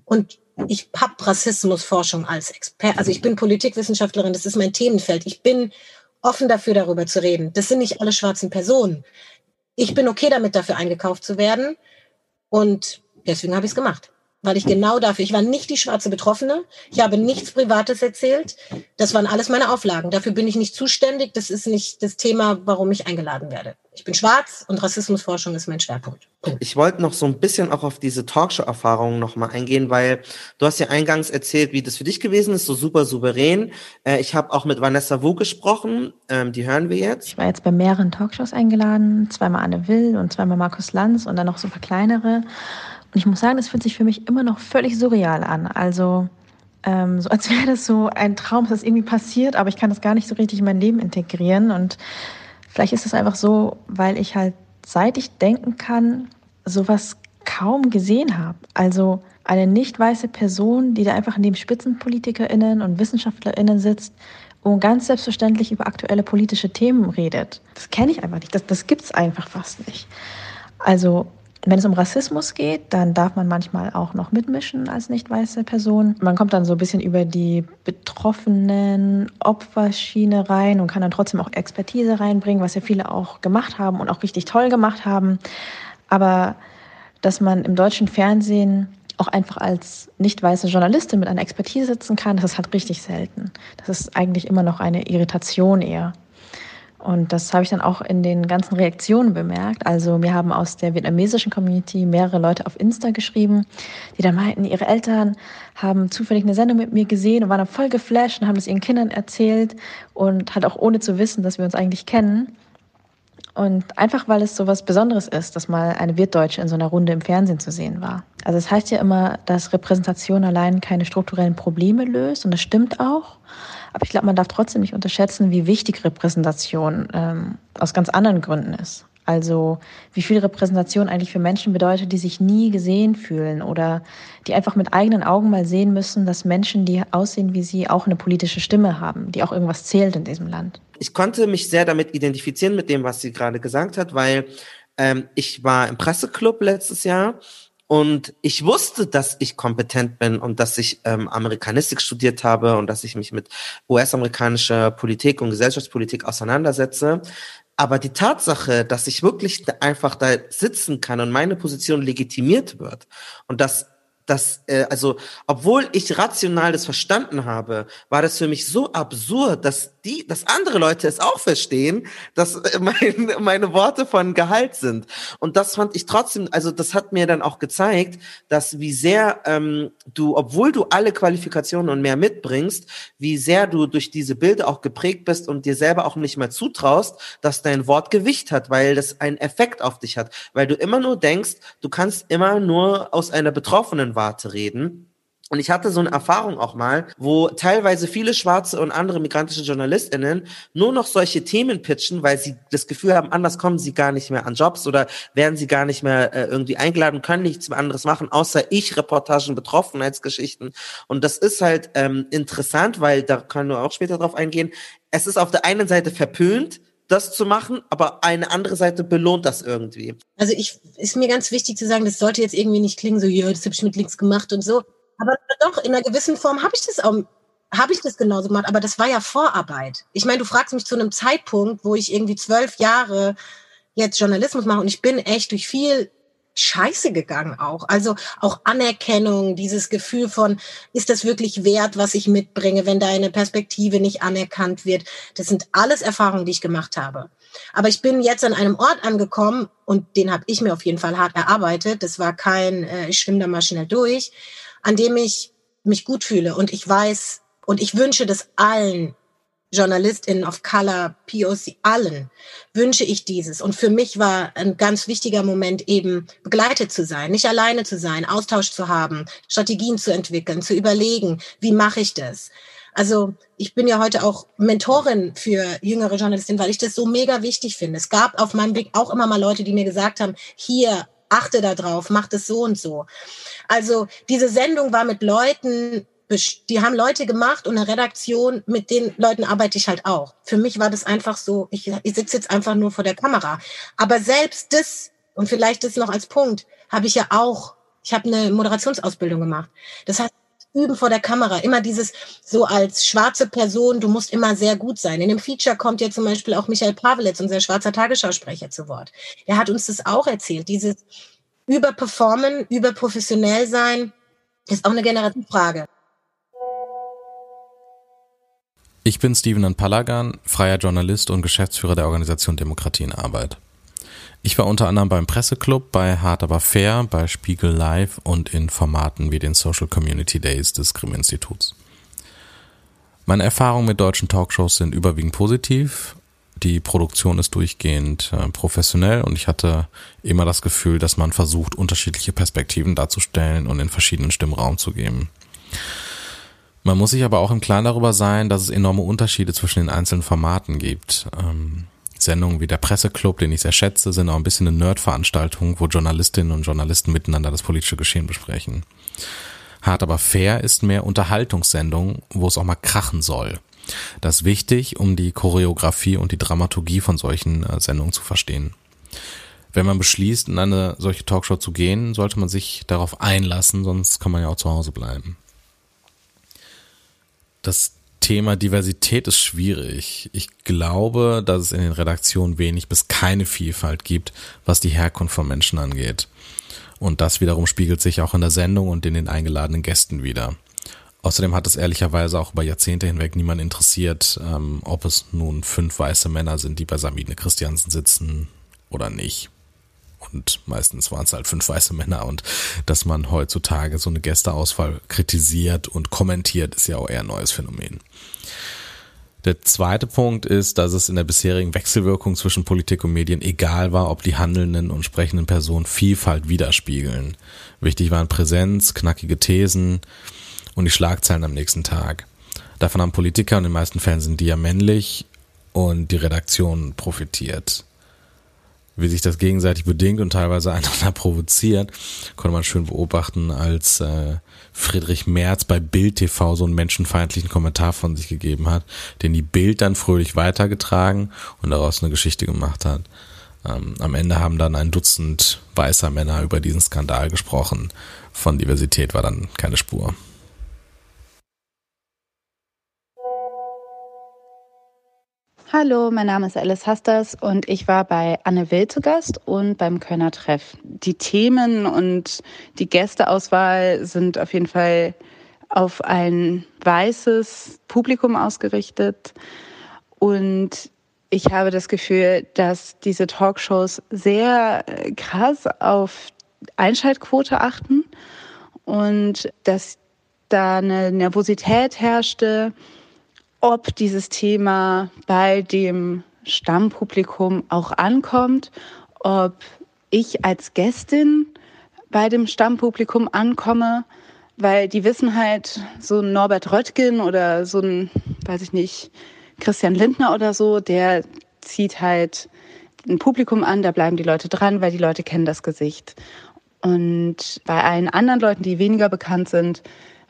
und ich habe Rassismusforschung als Expert, also ich bin Politikwissenschaftlerin, das ist mein Themenfeld. Ich bin offen dafür, darüber zu reden. Das sind nicht alle schwarzen Personen ich bin okay damit, dafür eingekauft zu werden. Und deswegen habe ich es gemacht weil ich genau dafür, ich war nicht die schwarze Betroffene, ich habe nichts Privates erzählt, das waren alles meine Auflagen. Dafür bin ich nicht zuständig, das ist nicht das Thema, warum ich eingeladen werde. Ich bin schwarz und Rassismusforschung ist mein Schwerpunkt. Punkt. Ich wollte noch so ein bisschen auch auf diese Talkshow-Erfahrungen nochmal eingehen, weil du hast ja eingangs erzählt, wie das für dich gewesen ist, so super souverän. Äh, ich habe auch mit Vanessa Wu gesprochen, ähm, die hören wir jetzt. Ich war jetzt bei mehreren Talkshows eingeladen, zweimal Anne Will und zweimal Markus Lanz und dann noch so ein paar kleinere. Und ich muss sagen, das fühlt sich für mich immer noch völlig surreal an. Also ähm, so als wäre das so ein Traum, dass das irgendwie passiert, aber ich kann das gar nicht so richtig in mein Leben integrieren. Und vielleicht ist es einfach so, weil ich halt, seit ich denken kann, sowas kaum gesehen habe. Also eine nicht weiße Person, die da einfach neben SpitzenpolitikerInnen und WissenschaftlerInnen sitzt und ganz selbstverständlich über aktuelle politische Themen redet. Das kenne ich einfach nicht. Das, das gibt es einfach fast nicht. Also wenn es um Rassismus geht, dann darf man manchmal auch noch mitmischen als nicht weiße Person. Man kommt dann so ein bisschen über die betroffenen Opferschiene rein und kann dann trotzdem auch Expertise reinbringen, was ja viele auch gemacht haben und auch richtig toll gemacht haben. Aber dass man im deutschen Fernsehen auch einfach als nicht weiße Journalistin mit einer Expertise sitzen kann, das ist halt richtig selten. Das ist eigentlich immer noch eine Irritation eher. Und das habe ich dann auch in den ganzen Reaktionen bemerkt. Also mir haben aus der vietnamesischen Community mehrere Leute auf Insta geschrieben, die dann meinten, ihre Eltern haben zufällig eine Sendung mit mir gesehen und waren dann voll geflasht und haben das ihren Kindern erzählt und halt auch ohne zu wissen, dass wir uns eigentlich kennen. Und einfach, weil es so was Besonderes ist, dass mal eine Wirtdeutsche in so einer Runde im Fernsehen zu sehen war. Also es heißt ja immer, dass Repräsentation allein keine strukturellen Probleme löst und das stimmt auch. Aber ich glaube, man darf trotzdem nicht unterschätzen, wie wichtig Repräsentation ähm, aus ganz anderen Gründen ist. Also wie viel Repräsentation eigentlich für Menschen bedeutet, die sich nie gesehen fühlen oder die einfach mit eigenen Augen mal sehen müssen, dass Menschen, die aussehen wie sie, auch eine politische Stimme haben, die auch irgendwas zählt in diesem Land. Ich konnte mich sehr damit identifizieren mit dem, was sie gerade gesagt hat, weil ähm, ich war im Presseclub letztes Jahr und ich wusste, dass ich kompetent bin und dass ich ähm, Amerikanistik studiert habe und dass ich mich mit US-amerikanischer Politik und Gesellschaftspolitik auseinandersetze. Aber die Tatsache, dass ich wirklich einfach da sitzen kann und meine Position legitimiert wird und dass dass, äh, also, obwohl ich rational das verstanden habe, war das für mich so absurd, dass die, dass andere Leute es auch verstehen, dass äh, mein, meine Worte von Gehalt sind. Und das fand ich trotzdem, also das hat mir dann auch gezeigt, dass wie sehr ähm, du, obwohl du alle Qualifikationen und mehr mitbringst, wie sehr du durch diese Bilder auch geprägt bist und dir selber auch nicht mehr zutraust, dass dein Wort Gewicht hat, weil das einen Effekt auf dich hat, weil du immer nur denkst, du kannst immer nur aus einer betroffenen Warte reden. Und ich hatte so eine Erfahrung auch mal, wo teilweise viele schwarze und andere migrantische JournalistInnen nur noch solche Themen pitchen, weil sie das Gefühl haben, anders kommen sie gar nicht mehr an Jobs oder werden sie gar nicht mehr äh, irgendwie eingeladen, können nichts mehr anderes machen, außer ich Reportagen, Betroffenheitsgeschichten. Und das ist halt ähm, interessant, weil da können wir auch später drauf eingehen. Es ist auf der einen Seite verpönt, das zu machen, aber eine andere Seite belohnt das irgendwie. Also ich ist mir ganz wichtig zu sagen, das sollte jetzt irgendwie nicht klingen so, ja, das habe ich mit links gemacht und so. Aber doch, in einer gewissen Form habe ich das auch, habe ich das genauso gemacht, aber das war ja Vorarbeit. Ich meine, du fragst mich zu einem Zeitpunkt, wo ich irgendwie zwölf Jahre jetzt Journalismus mache und ich bin echt durch viel Scheiße gegangen auch. Also auch Anerkennung, dieses Gefühl von, ist das wirklich wert, was ich mitbringe, wenn deine Perspektive nicht anerkannt wird. Das sind alles Erfahrungen, die ich gemacht habe. Aber ich bin jetzt an einem Ort angekommen und den habe ich mir auf jeden Fall hart erarbeitet. Das war kein, äh, ich schwimme da mal schnell durch, an dem ich mich gut fühle. Und ich weiß und ich wünsche das allen JournalistInnen of Color, POC, allen wünsche ich dieses. Und für mich war ein ganz wichtiger Moment eben begleitet zu sein, nicht alleine zu sein, Austausch zu haben, Strategien zu entwickeln, zu überlegen, wie mache ich das? Also ich bin ja heute auch Mentorin für jüngere Journalistinnen, weil ich das so mega wichtig finde. Es gab auf meinem Weg auch immer mal Leute, die mir gesagt haben, hier, achte da drauf, mach das so und so. Also diese Sendung war mit Leuten, die haben Leute gemacht und eine Redaktion, mit den Leuten arbeite ich halt auch. Für mich war das einfach so, ich, ich sitze jetzt einfach nur vor der Kamera. Aber selbst das, und vielleicht das noch als Punkt, habe ich ja auch, ich habe eine Moderationsausbildung gemacht. Das heißt, üben vor der Kamera, immer dieses so als schwarze Person, du musst immer sehr gut sein. In dem Feature kommt ja zum Beispiel auch Michael Pavelitz, unser schwarzer Tagesschausprecher, zu Wort. Er hat uns das auch erzählt, dieses überperformen, überprofessionell sein, ist auch eine Generativfrage. Ich bin Steven Palagan, freier Journalist und Geschäftsführer der Organisation Demokratie in Arbeit. Ich war unter anderem beim Presseclub, bei Hard aber fair, bei Spiegel Live und in Formaten wie den Social Community Days des Grimm-Instituts. Meine Erfahrungen mit deutschen Talkshows sind überwiegend positiv. Die Produktion ist durchgehend äh, professionell und ich hatte immer das Gefühl, dass man versucht, unterschiedliche Perspektiven darzustellen und in verschiedenen Stimmen Raum zu geben. Man muss sich aber auch im Klaren darüber sein, dass es enorme Unterschiede zwischen den einzelnen Formaten gibt. Ähm, Sendungen wie der Presseclub, den ich sehr schätze, sind auch ein bisschen eine Nerd-Veranstaltung, wo Journalistinnen und Journalisten miteinander das politische Geschehen besprechen. Hart aber fair ist mehr Unterhaltungssendung, wo es auch mal krachen soll. Das ist wichtig, um die Choreografie und die Dramaturgie von solchen äh, Sendungen zu verstehen. Wenn man beschließt, in eine solche Talkshow zu gehen, sollte man sich darauf einlassen, sonst kann man ja auch zu Hause bleiben. Das Thema Diversität ist schwierig. Ich glaube, dass es in den Redaktionen wenig bis keine Vielfalt gibt, was die Herkunft von Menschen angeht. Und das wiederum spiegelt sich auch in der Sendung und in den eingeladenen Gästen wieder. Außerdem hat es ehrlicherweise auch über Jahrzehnte hinweg niemand interessiert, ähm, ob es nun fünf weiße Männer sind, die bei Sabine Christiansen sitzen oder nicht. Und meistens waren es halt fünf weiße Männer und dass man heutzutage so eine Gästeauswahl kritisiert und kommentiert, ist ja auch eher ein neues Phänomen. Der zweite Punkt ist, dass es in der bisherigen Wechselwirkung zwischen Politik und Medien egal war, ob die handelnden und sprechenden Personen Vielfalt widerspiegeln. Wichtig waren Präsenz, knackige Thesen und die Schlagzeilen am nächsten Tag. Davon haben Politiker und in den meisten Fällen sind die ja männlich und die Redaktion profitiert wie sich das gegenseitig bedingt und teilweise einander provoziert, konnte man schön beobachten, als äh, Friedrich Merz bei Bild TV so einen menschenfeindlichen Kommentar von sich gegeben hat, den die Bild dann fröhlich weitergetragen und daraus eine Geschichte gemacht hat. Ähm, am Ende haben dann ein Dutzend weißer Männer über diesen Skandal gesprochen. Von Diversität war dann keine Spur. Hallo, mein Name ist Alice Hasters und ich war bei Anne Will zu Gast und beim Kölner Treff. Die Themen und die Gästeauswahl sind auf jeden Fall auf ein weißes Publikum ausgerichtet und ich habe das Gefühl, dass diese Talkshows sehr krass auf Einschaltquote achten und dass da eine Nervosität herrschte, ob dieses Thema bei dem Stammpublikum auch ankommt, ob ich als Gästin bei dem Stammpublikum ankomme, weil die wissen halt, so ein Norbert Röttgen oder so ein, weiß ich nicht, Christian Lindner oder so, der zieht halt ein Publikum an, da bleiben die Leute dran, weil die Leute kennen das Gesicht. Und bei allen anderen Leuten, die weniger bekannt sind,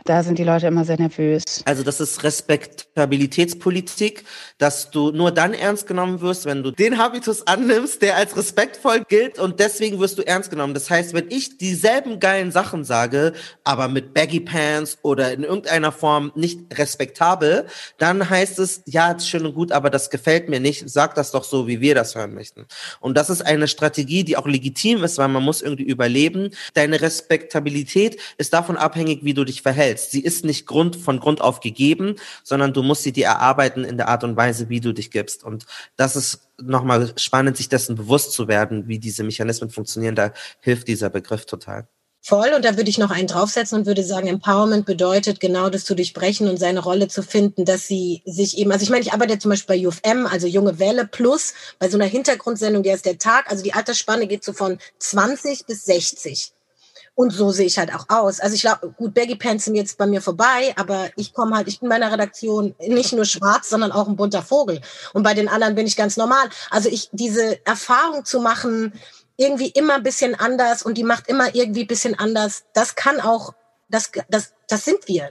da sind die Leute immer sehr nervös. Also das ist Respektabilitätspolitik, dass du nur dann ernst genommen wirst, wenn du den Habitus annimmst, der als respektvoll gilt und deswegen wirst du ernst genommen. Das heißt, wenn ich dieselben geilen Sachen sage, aber mit Baggy Pants oder in irgendeiner Form nicht respektabel, dann heißt es, ja, ist schön und gut, aber das gefällt mir nicht. Sag das doch so, wie wir das hören möchten. Und das ist eine Strategie, die auch legitim ist, weil man muss irgendwie überleben. Deine Respektabilität ist davon abhängig, wie du dich verhältst selbst. Sie ist nicht Grund, von Grund auf gegeben, sondern du musst sie dir erarbeiten in der Art und Weise, wie du dich gibst. Und das ist nochmal spannend, sich dessen bewusst zu werden, wie diese Mechanismen funktionieren. Da hilft dieser Begriff total. Voll, und da würde ich noch einen draufsetzen und würde sagen, Empowerment bedeutet genau das zu durchbrechen und seine Rolle zu finden, dass sie sich eben, also ich meine, ich arbeite zum Beispiel bei UFM, also Junge Welle Plus, bei so einer Hintergrundsendung, die heißt der Tag, also die Altersspanne geht so von 20 bis 60. Und so sehe ich halt auch aus. Also ich glaube, gut, Baggy Pants sind jetzt bei mir vorbei, aber ich komme halt, ich bin bei einer Redaktion nicht nur schwarz, sondern auch ein bunter Vogel. Und bei den anderen bin ich ganz normal. Also ich, diese Erfahrung zu machen, irgendwie immer ein bisschen anders und die macht immer irgendwie ein bisschen anders, das kann auch, das, das, das sind wir.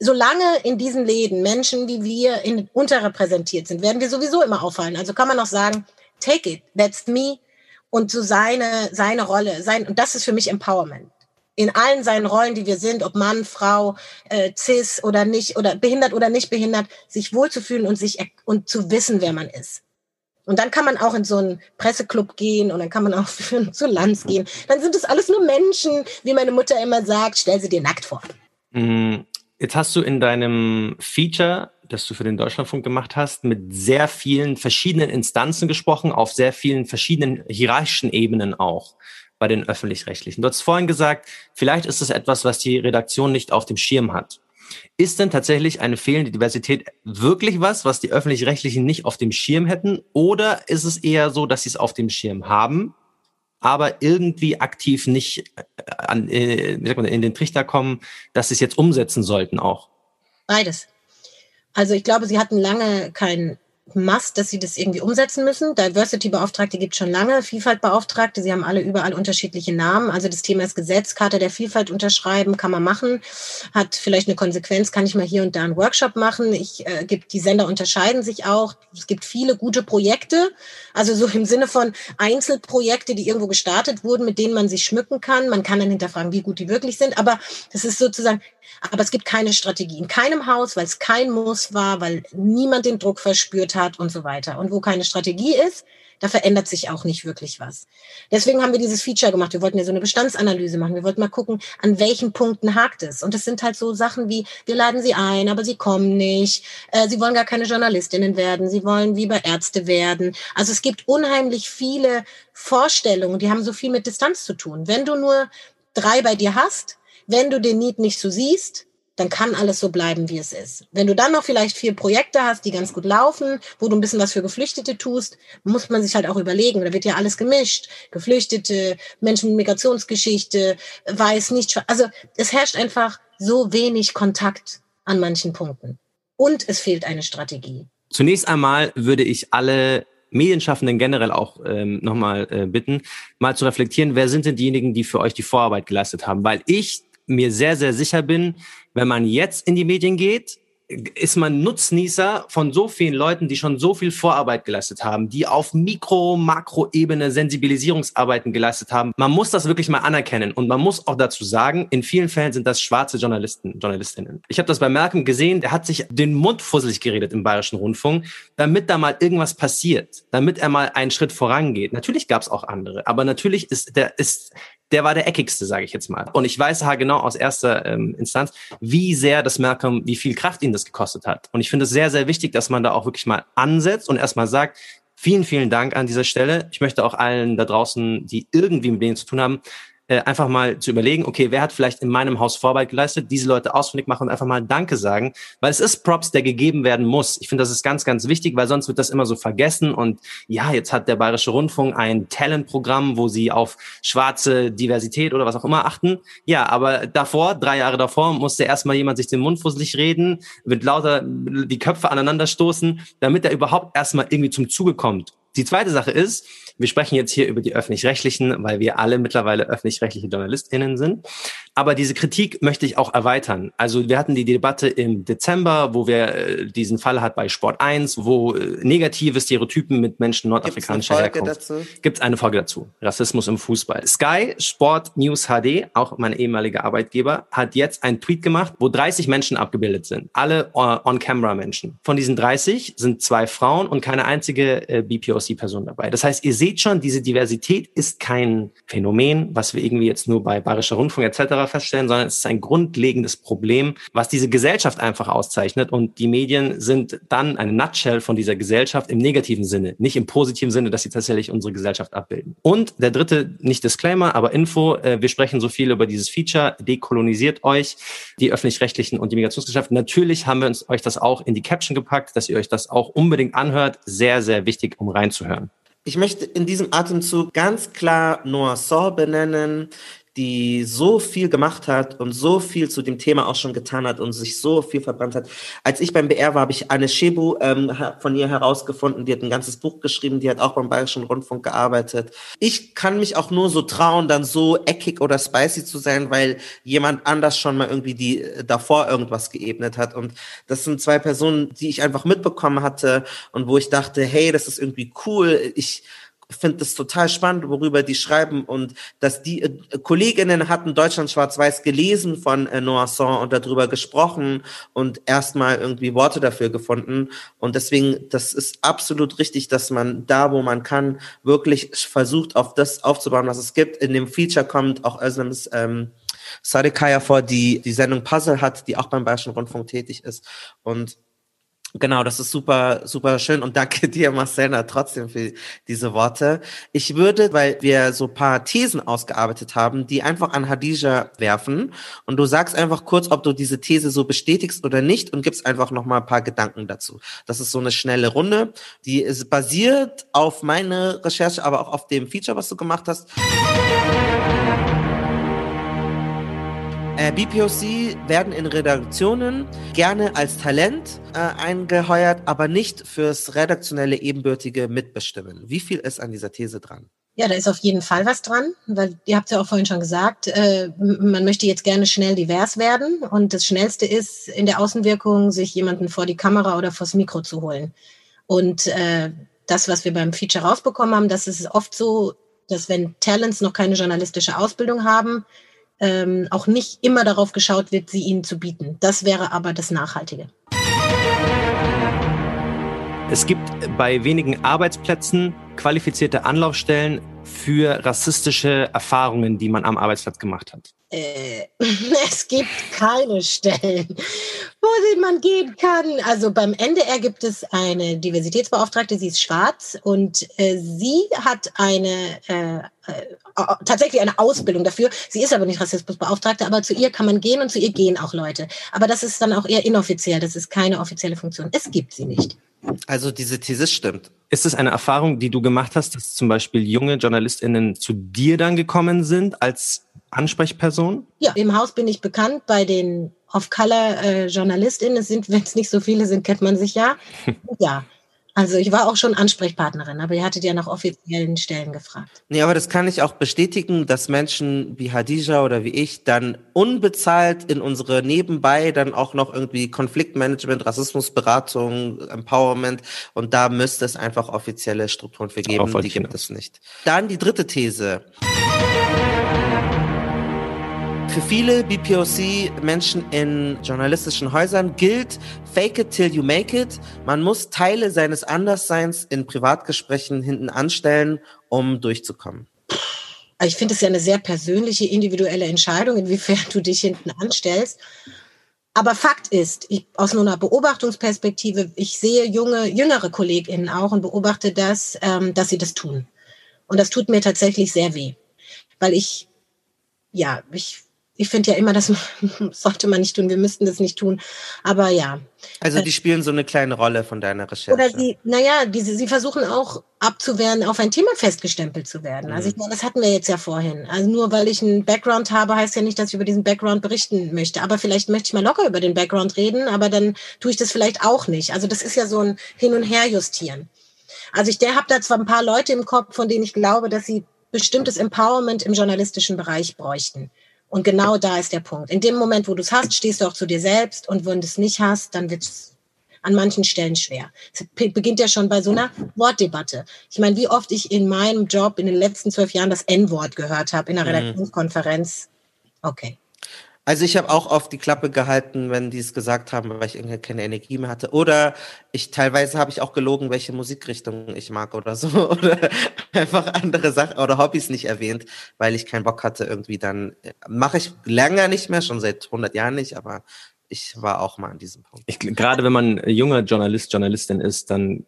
Solange in diesen Läden Menschen wie wir in, unterrepräsentiert sind, werden wir sowieso immer auffallen. Also kann man auch sagen, take it, that's me, und so seine, seine Rolle. Sein, und das ist für mich Empowerment. In allen seinen Rollen, die wir sind, ob Mann, Frau, äh, cis oder nicht, oder behindert oder nicht behindert, sich wohlzufühlen und sich und zu wissen, wer man ist. Und dann kann man auch in so einen Presseclub gehen und dann kann man auch für, zu Lanz gehen. Dann sind es alles nur Menschen, wie meine Mutter immer sagt, stell sie dir nackt vor. Mm, jetzt hast du in deinem Feature das du für den Deutschlandfunk gemacht hast, mit sehr vielen verschiedenen Instanzen gesprochen, auf sehr vielen verschiedenen hierarchischen Ebenen auch bei den öffentlich-rechtlichen. Du hast vorhin gesagt, vielleicht ist es etwas, was die Redaktion nicht auf dem Schirm hat. Ist denn tatsächlich eine fehlende Diversität wirklich was, was die öffentlich-rechtlichen nicht auf dem Schirm hätten? Oder ist es eher so, dass sie es auf dem Schirm haben, aber irgendwie aktiv nicht äh, an, äh, man, in den Trichter kommen, dass sie es jetzt umsetzen sollten auch? Beides. Also ich glaube, sie hatten lange kein Must, dass sie das irgendwie umsetzen müssen. Diversity-Beauftragte gibt schon lange, Vielfalt-Beauftragte, sie haben alle überall unterschiedliche Namen. Also das Thema ist Gesetz, Karte der Vielfalt unterschreiben, kann man machen, hat vielleicht eine Konsequenz, kann ich mal hier und da einen Workshop machen. Ich äh, gibt die Sender unterscheiden sich auch. Es gibt viele gute Projekte, also so im Sinne von Einzelprojekte, die irgendwo gestartet wurden, mit denen man sich schmücken kann. Man kann dann hinterfragen, wie gut die wirklich sind, aber das ist sozusagen aber es gibt keine Strategie in keinem Haus, weil es kein Muss war, weil niemand den Druck verspürt hat und so weiter. Und wo keine Strategie ist, da verändert sich auch nicht wirklich was. Deswegen haben wir dieses Feature gemacht. Wir wollten ja so eine Bestandsanalyse machen. Wir wollten mal gucken, an welchen Punkten hakt es. Und es sind halt so Sachen wie, wir laden sie ein, aber sie kommen nicht. Äh, sie wollen gar keine Journalistinnen werden. Sie wollen lieber Ärzte werden. Also es gibt unheimlich viele Vorstellungen, die haben so viel mit Distanz zu tun. Wenn du nur drei bei dir hast, wenn du den Need nicht so siehst, dann kann alles so bleiben, wie es ist. Wenn du dann noch vielleicht vier Projekte hast, die ganz gut laufen, wo du ein bisschen was für Geflüchtete tust, muss man sich halt auch überlegen. Da wird ja alles gemischt. Geflüchtete, Menschen mit Migrationsgeschichte, weiß nicht. Also es herrscht einfach so wenig Kontakt an manchen Punkten. Und es fehlt eine Strategie. Zunächst einmal würde ich alle Medienschaffenden generell auch ähm, nochmal äh, bitten, mal zu reflektieren, wer sind denn diejenigen, die für euch die Vorarbeit geleistet haben? Weil ich mir sehr, sehr sicher bin, wenn man jetzt in die Medien geht, ist man Nutznießer von so vielen Leuten, die schon so viel Vorarbeit geleistet haben, die auf Mikro-, Makro-Ebene Sensibilisierungsarbeiten geleistet haben. Man muss das wirklich mal anerkennen und man muss auch dazu sagen, in vielen Fällen sind das schwarze Journalisten, Journalistinnen. Ich habe das bei Malcolm gesehen, der hat sich den Mund fusselig geredet im Bayerischen Rundfunk, damit da mal irgendwas passiert, damit er mal einen Schritt vorangeht. Natürlich gab es auch andere, aber natürlich ist der ist der war der eckigste, sage ich jetzt mal. Und ich weiß halt genau aus erster ähm, Instanz, wie sehr das Malcolm, wie viel Kraft ihn das gekostet hat. Und ich finde es sehr, sehr wichtig, dass man da auch wirklich mal ansetzt und erstmal sagt, vielen, vielen Dank an dieser Stelle. Ich möchte auch allen da draußen, die irgendwie mit denen zu tun haben, äh, einfach mal zu überlegen, okay, wer hat vielleicht in meinem Haus Vorarbeit geleistet, diese Leute ausfindig machen und einfach mal Danke sagen, weil es ist Props, der gegeben werden muss. Ich finde, das ist ganz, ganz wichtig, weil sonst wird das immer so vergessen und ja, jetzt hat der Bayerische Rundfunk ein Talentprogramm, wo sie auf schwarze Diversität oder was auch immer achten. Ja, aber davor, drei Jahre davor, musste erstmal jemand sich den Mund fusselig reden, wird lauter die Köpfe aneinander stoßen, damit er überhaupt erstmal irgendwie zum Zuge kommt. Die zweite Sache ist, wir sprechen jetzt hier über die öffentlich-rechtlichen, weil wir alle mittlerweile öffentlich-rechtliche JournalistInnen sind. Aber diese Kritik möchte ich auch erweitern. Also wir hatten die Debatte im Dezember, wo wir äh, diesen Fall hat bei Sport 1, wo äh, negative Stereotypen mit Menschen nordafrikanischer Herkunft. Gibt es eine Folge dazu? Rassismus im Fußball. Sky Sport News HD, auch mein ehemaliger Arbeitgeber, hat jetzt einen Tweet gemacht, wo 30 Menschen abgebildet sind. Alle On-Camera-Menschen. Von diesen 30 sind zwei Frauen und keine einzige äh, BPOC-Person dabei. Das heißt, ihr seht seht schon, diese Diversität ist kein Phänomen, was wir irgendwie jetzt nur bei Bayerischer Rundfunk etc. feststellen, sondern es ist ein grundlegendes Problem, was diese Gesellschaft einfach auszeichnet. Und die Medien sind dann eine Nutshell von dieser Gesellschaft im negativen Sinne, nicht im positiven Sinne, dass sie tatsächlich unsere Gesellschaft abbilden. Und der dritte, nicht Disclaimer, aber Info, äh, wir sprechen so viel über dieses Feature, dekolonisiert euch, die öffentlich-rechtlichen und die Migrationsgesellschaft. Natürlich haben wir uns euch das auch in die Caption gepackt, dass ihr euch das auch unbedingt anhört. Sehr, sehr wichtig, um reinzuhören. Ich möchte in diesem Atemzug ganz klar Noah Saw benennen, die so viel gemacht hat und so viel zu dem Thema auch schon getan hat und sich so viel verbrannt hat. Als ich beim BR war, habe ich Anne Shebu ähm, von ihr herausgefunden. Die hat ein ganzes Buch geschrieben, die hat auch beim Bayerischen Rundfunk gearbeitet. Ich kann mich auch nur so trauen, dann so eckig oder spicy zu sein, weil jemand anders schon mal irgendwie die äh, davor irgendwas geebnet hat. Und das sind zwei Personen, die ich einfach mitbekommen hatte und wo ich dachte, hey, das ist irgendwie cool. Ich finde das total spannend, worüber die schreiben und dass die äh, Kolleginnen hatten Deutschland schwarz-weiß gelesen von äh, Noisson und darüber gesprochen und erstmal irgendwie Worte dafür gefunden und deswegen, das ist absolut richtig, dass man da, wo man kann, wirklich versucht, auf das aufzubauen, was es gibt. In dem Feature kommt auch Özlems ähm, Sadekaya vor, die die Sendung Puzzle hat, die auch beim Bayerischen Rundfunk tätig ist und Genau, das ist super, super schön und danke dir, Marcella, trotzdem für diese Worte. Ich würde, weil wir so paar Thesen ausgearbeitet haben, die einfach an Hadija werfen und du sagst einfach kurz, ob du diese These so bestätigst oder nicht und gibst einfach noch mal ein paar Gedanken dazu. Das ist so eine schnelle Runde, die ist basiert auf meine Recherche, aber auch auf dem Feature, was du gemacht hast. Äh, BPOC werden in Redaktionen gerne als Talent äh, eingeheuert, aber nicht fürs redaktionelle ebenbürtige Mitbestimmen. Wie viel ist an dieser These dran? Ja, da ist auf jeden Fall was dran, weil ihr habt ja auch vorhin schon gesagt, äh, man möchte jetzt gerne schnell divers werden und das Schnellste ist in der Außenwirkung, sich jemanden vor die Kamera oder vors Mikro zu holen. Und äh, das, was wir beim Feature rausbekommen haben, das ist oft so, dass wenn Talents noch keine journalistische Ausbildung haben, ähm, auch nicht immer darauf geschaut wird, sie ihnen zu bieten. Das wäre aber das Nachhaltige. Es gibt bei wenigen Arbeitsplätzen qualifizierte Anlaufstellen für rassistische Erfahrungen, die man am Arbeitsplatz gemacht hat. Äh, es gibt keine Stellen, wo man gehen kann. Also beim NDR gibt es eine Diversitätsbeauftragte, sie ist schwarz und äh, sie hat eine äh, äh, tatsächlich eine Ausbildung dafür. Sie ist aber nicht Rassismusbeauftragte, aber zu ihr kann man gehen und zu ihr gehen auch Leute. Aber das ist dann auch eher inoffiziell, das ist keine offizielle Funktion. Es gibt sie nicht. Also diese These stimmt. Ist es eine Erfahrung, die du gemacht hast, dass zum Beispiel junge JournalistInnen zu dir dann gekommen sind als Ansprechperson? Ja, im Haus bin ich bekannt bei den Off-Color-JournalistInnen. Äh, es sind, wenn es nicht so viele sind, kennt man sich ja. ja, also ich war auch schon Ansprechpartnerin, aber ihr hattet ja nach offiziellen Stellen gefragt. Nee, aber das kann ich auch bestätigen, dass Menschen wie Hadija oder wie ich dann unbezahlt in unsere nebenbei dann auch noch irgendwie Konfliktmanagement, Rassismusberatung, Empowerment und da müsste es einfach offizielle Strukturen für geben, die gibt es nicht. Dann die dritte These. Für viele BPOC-Menschen in journalistischen Häusern gilt Fake it till you make it. Man muss Teile seines Andersseins in Privatgesprächen hinten anstellen, um durchzukommen. Ich finde es ja eine sehr persönliche, individuelle Entscheidung, inwiefern du dich hinten anstellst. Aber Fakt ist, ich, aus einer Beobachtungsperspektive, ich sehe junge, jüngere KollegInnen auch und beobachte das, ähm, dass sie das tun. Und das tut mir tatsächlich sehr weh. Weil ich, ja, ich ich finde ja immer, das sollte man nicht tun. Wir müssten das nicht tun. Aber ja. Also die spielen so eine kleine Rolle von deiner Recherche. Oder sie, naja, diese, sie versuchen auch abzuwehren, auf ein Thema festgestempelt zu werden. Also ich mhm. meine, das hatten wir jetzt ja vorhin. Also nur weil ich einen Background habe, heißt ja nicht, dass ich über diesen Background berichten möchte. Aber vielleicht möchte ich mal locker über den Background reden, aber dann tue ich das vielleicht auch nicht. Also das ist ja so ein Hin- und Her-Justieren. Also ich habe da zwar ein paar Leute im Kopf, von denen ich glaube, dass sie bestimmtes Empowerment im journalistischen Bereich bräuchten. Und genau da ist der Punkt. In dem Moment, wo du es hast, stehst du auch zu dir selbst. Und wenn du es nicht hast, dann wird es an manchen Stellen schwer. Es beginnt ja schon bei so einer Wortdebatte. Ich meine, wie oft ich in meinem Job in den letzten zwölf Jahren das N-Wort gehört habe in einer mhm. Redaktionskonferenz. Okay. Also ich habe auch oft die Klappe gehalten, wenn die es gesagt haben, weil ich irgendwie keine Energie mehr hatte. Oder ich teilweise habe ich auch gelogen, welche Musikrichtung ich mag oder so. Oder einfach andere Sachen oder Hobbys nicht erwähnt, weil ich keinen Bock hatte irgendwie dann. Mache ich länger nicht mehr, schon seit 100 Jahren nicht, aber ich war auch mal an diesem Punkt. Ich, gerade wenn man junger Journalist, Journalistin ist, dann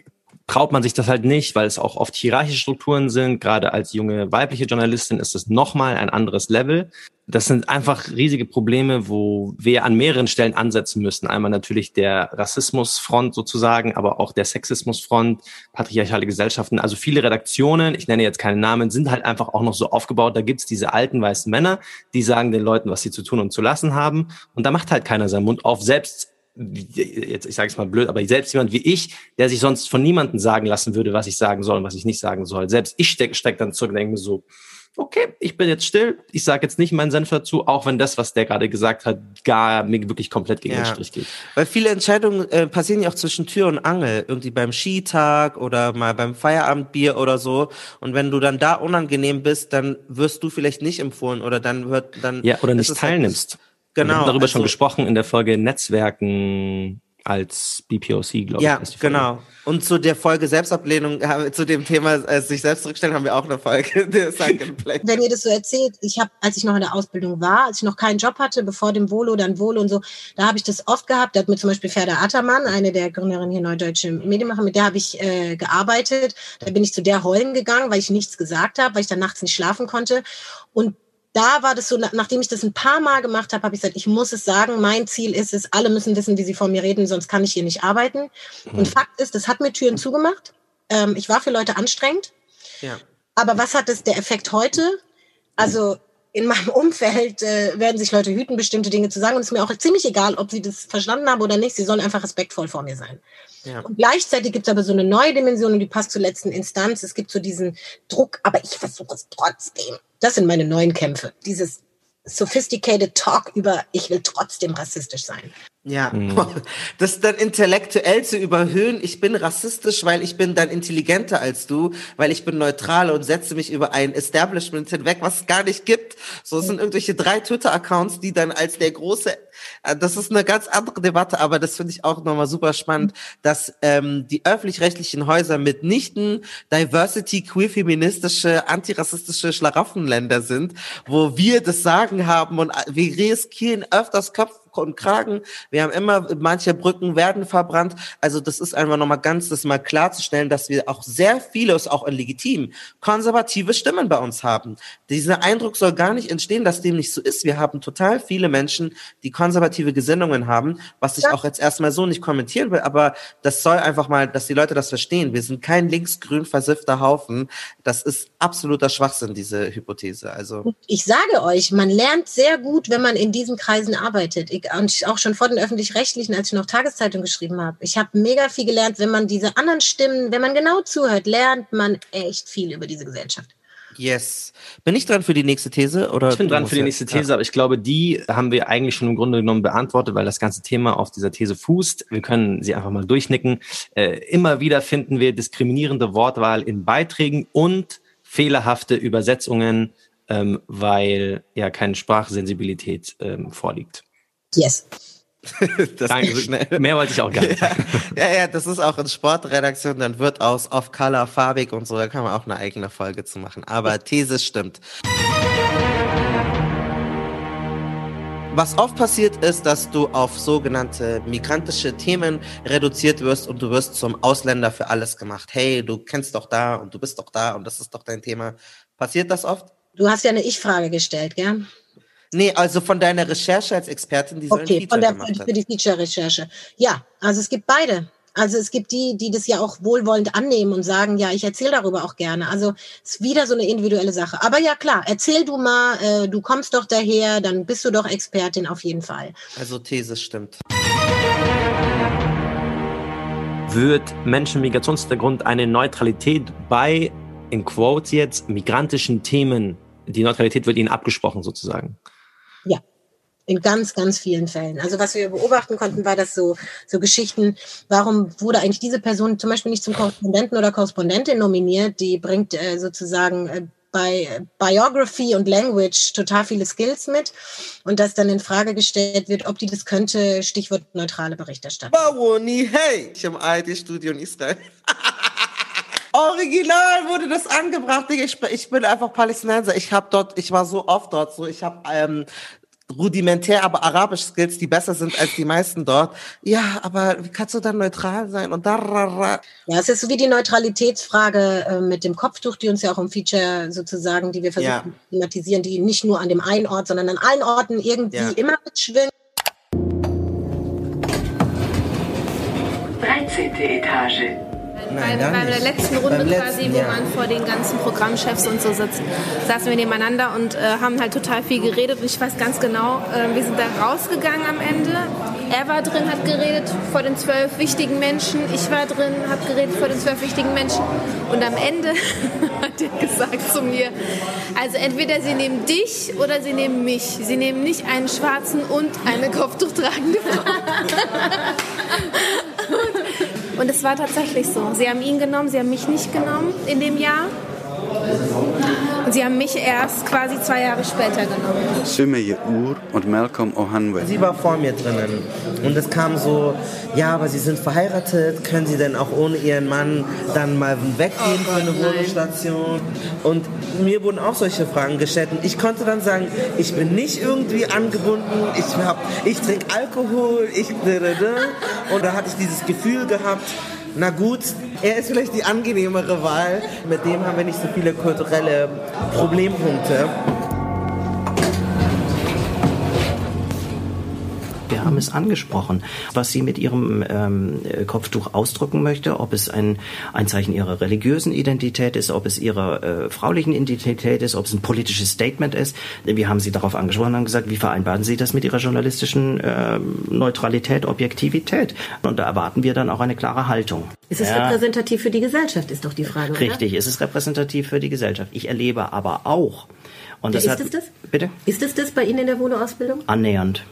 traut man sich das halt nicht, weil es auch oft hierarchische Strukturen sind. Gerade als junge weibliche Journalistin ist es nochmal ein anderes Level. Das sind einfach riesige Probleme, wo wir an mehreren Stellen ansetzen müssen. Einmal natürlich der Rassismusfront sozusagen, aber auch der Sexismusfront, patriarchale Gesellschaften. Also viele Redaktionen, ich nenne jetzt keine Namen, sind halt einfach auch noch so aufgebaut. Da gibt's diese alten weißen Männer, die sagen den Leuten, was sie zu tun und zu lassen haben. Und da macht halt keiner seinen Mund auf. Selbst jetzt ich sage es mal blöd, aber selbst jemand wie ich, der sich sonst von niemandem sagen lassen würde, was ich sagen soll und was ich nicht sagen soll, selbst ich stecke steck dann zurück und denke mir so, okay, ich bin jetzt still, ich sage jetzt nicht meinen Senf dazu, auch wenn das, was der gerade gesagt hat, gar mir wirklich komplett gegen ja. den Strich geht. Weil viele Entscheidungen äh, passieren ja auch zwischen Tür und Angel, irgendwie beim Skitag oder mal beim Feierabendbier oder so. Und wenn du dann da unangenehm bist, dann wirst du vielleicht nicht empfohlen oder dann wird dann ja oder nicht halt teilnimmst. Halt Genau. Wir haben darüber also, schon gesprochen in der Folge Netzwerken als BPOC, glaube ja, ich. Ja, genau. Und zu der Folge Selbstablehnung, zu dem Thema äh, sich selbst zurückstellen, haben wir auch eine Folge. Wenn ihr das so erzählt, ich habe, als ich noch in der Ausbildung war, als ich noch keinen Job hatte, bevor dem Volo, dann Volo und so, da habe ich das oft gehabt. Da hat mir zum Beispiel Ferda Attermann, eine der Gründerinnen hier Neudeutsche Medienmacher, mit der habe ich äh, gearbeitet. Da bin ich zu der heulen gegangen, weil ich nichts gesagt habe, weil ich dann nachts nicht schlafen konnte. Und da war das so, nachdem ich das ein paar Mal gemacht habe, habe ich gesagt, ich muss es sagen, mein Ziel ist es, alle müssen wissen, wie sie vor mir reden, sonst kann ich hier nicht arbeiten. Mhm. Und Fakt ist, das hat mir Türen zugemacht. Ähm, ich war für Leute anstrengend. Ja. Aber was hat es der Effekt heute? Also in meinem Umfeld äh, werden sich Leute hüten, bestimmte Dinge zu sagen. Und es ist mir auch ziemlich egal, ob sie das verstanden haben oder nicht. Sie sollen einfach respektvoll vor mir sein. Ja. Und gleichzeitig gibt es aber so eine neue Dimension und die passt zur letzten Instanz. Es gibt so diesen Druck, aber ich versuche es trotzdem. Das sind meine neuen Kämpfe. Dieses sophisticated Talk über, ich will trotzdem rassistisch sein. Ja, das dann intellektuell zu überhöhen, ich bin rassistisch, weil ich bin dann intelligenter als du, weil ich bin neutral und setze mich über ein Establishment hinweg, was es gar nicht gibt. So, es sind irgendwelche drei Twitter-Accounts, die dann als der große, das ist eine ganz andere Debatte, aber das finde ich auch nochmal super spannend, dass ähm, die öffentlich-rechtlichen Häuser mitnichten Diversity, queer, feministische, antirassistische Schlaraffenländer sind, wo wir das Sagen haben und äh, wir riskieren öfters Kopf und Kragen. Wir haben immer, manche Brücken werden verbrannt. Also das ist einfach nochmal ganz, das mal klarzustellen, dass wir auch sehr viele, ist auch legitim, konservative Stimmen bei uns haben. Dieser Eindruck soll gar nicht entstehen, dass dem nicht so ist. Wir haben total viele Menschen, die konservative Gesinnungen haben, was ich auch jetzt erstmal so nicht kommentieren will, aber das soll einfach mal, dass die Leute das verstehen. Wir sind kein linksgrün versiffter Haufen. Das ist absoluter Schwachsinn, diese Hypothese. Also Ich sage euch, man lernt sehr gut, wenn man in diesen Kreisen arbeitet. Ich, und auch schon vor den öffentlich-rechtlichen, als ich noch Tageszeitung geschrieben habe. Ich habe mega viel gelernt, wenn man diese anderen Stimmen, wenn man genau zuhört, lernt man echt viel über diese Gesellschaft. Yes. Bin ich dran für die nächste These? Oder Ich bin dran für die nächste These, aber ich glaube, die haben wir eigentlich schon im Grunde genommen beantwortet, weil das ganze Thema auf dieser These fußt. Wir können sie einfach mal durchnicken. Äh, immer wieder finden wir diskriminierende Wortwahl in Beiträgen und fehlerhafte Übersetzungen, ähm, weil ja keine Sprachsensibilität ähm, vorliegt. Yes. Das Danke. ging schnell. Mehr wollte ich auch gar nicht. Ja, ja, ja, das ist auch in Sportredaktion, dann wird aus Off-Color farbig und so, da kann man auch eine eigene Folge zu machen. Aber These stimmt. Was oft passiert ist, dass du auf sogenannte migrantische Themen reduziert wirst und du wirst zum Ausländer für alles gemacht. Hey, du kennst doch da und du bist doch da und das ist doch dein Thema. Passiert das oft? Du hast ja eine Ich-Frage gestellt, gell? Nee, also von deiner Recherche als Expertin, die so ein Okay, Feature von der, gemacht hat. für die Feature-Recherche. Ja, also es gibt beide. Also es gibt die, die das ja auch wohlwollend annehmen und sagen, ja, ich erzähle darüber auch gerne. Also es ist wieder so eine individuelle Sache. Aber ja klar, erzähl du mal, äh, du kommst doch daher, dann bist du doch Expertin auf jeden Fall. Also These stimmt. Wird Menschen mit Migrationshintergrund eine Neutralität bei, in Quotes jetzt, migrantischen Themen, die Neutralität wird ihnen abgesprochen sozusagen? In ganz, ganz vielen Fällen. Also was wir beobachten konnten, war das so, so Geschichten, warum wurde eigentlich diese Person zum Beispiel nicht zum Korrespondenten oder Korrespondentin nominiert? Die bringt äh, sozusagen äh, bei Biography und Language total viele Skills mit und dass dann in Frage gestellt wird, ob die das könnte, Stichwort neutrale Berichterstattung. Bawoni, hey! Ich im ARD-Studio in Israel. Original wurde das angebracht. Ich, ich bin einfach Palästinenser. Ich habe dort, ich war so oft dort, so ich habe ähm, rudimentär, aber arabisch Skills, die besser sind als die meisten dort. Ja, aber wie kannst du dann neutral sein und da? Ja, es ist so wie die Neutralitätsfrage äh, mit dem Kopftuch, die uns ja auch im Feature sozusagen, die wir versuchen Ja. zu thematisieren, die nicht nur an dem einen Ort, sondern an allen Orten irgendwie Ja. immer mitschwingt. 13. Etage. Nein, bei, bei der letzten Runde Beim quasi, letzten, wo ja. man vor den ganzen Programmchefs und so sitzt, saßen wir nebeneinander und äh, haben halt total viel geredet. Und ich weiß ganz genau, äh, wir sind da rausgegangen am Ende. Er war drin, hat geredet vor den zwölf wichtigen Menschen. Ich war drin, habe geredet vor den zwölf wichtigen Menschen. Und am Ende hat er gesagt zu mir, also entweder sie nehmen dich oder sie nehmen mich. Sie nehmen nicht einen schwarzen und eine Kopftuchtragende Frau. Und es war tatsächlich so. Sie haben ihn genommen, sie haben mich nicht genommen in dem Jahr. Und sie haben mich erst quasi zwei Jahre später genommen. Sümeye Ur und Malcolm Ohanwe. Sie war vor mir drinnen. Und es kam so, ja, aber Sie sind verheiratet, können Sie denn auch ohne Ihren Mann dann mal weggehen für eine Wohnstation? Und mir wurden auch solche Fragen gestellt. Und ich konnte dann sagen, ich bin nicht irgendwie angebunden, ich, hab, ich trinke Alkohol, ich... Und da hatte ich dieses Gefühl gehabt, na gut, er ist vielleicht die angenehmere Wahl. Mit dem haben wir nicht so viele kulturelle Problempunkte. Wir haben es angesprochen, was sie mit ihrem ähm, Kopftuch ausdrücken möchte, ob es ein, ein Zeichen ihrer religiösen Identität ist, ob es ihrer äh, fraulichen Identität ist, ob es ein politisches Statement ist. Wir haben sie darauf angesprochen und haben gesagt, wie vereinbaren Sie das mit Ihrer journalistischen äh, Neutralität, Objektivität? Und da erwarten wir dann auch eine klare Haltung. Ist es Ja. repräsentativ für die Gesellschaft, ist doch die Frage, oder? Richtig, es ist repräsentativ für die Gesellschaft. Ich erlebe aber auch, und das ist hat, es das? bitte? Ist es das bei Ihnen in der Volo-Ausbildung? Annähernd.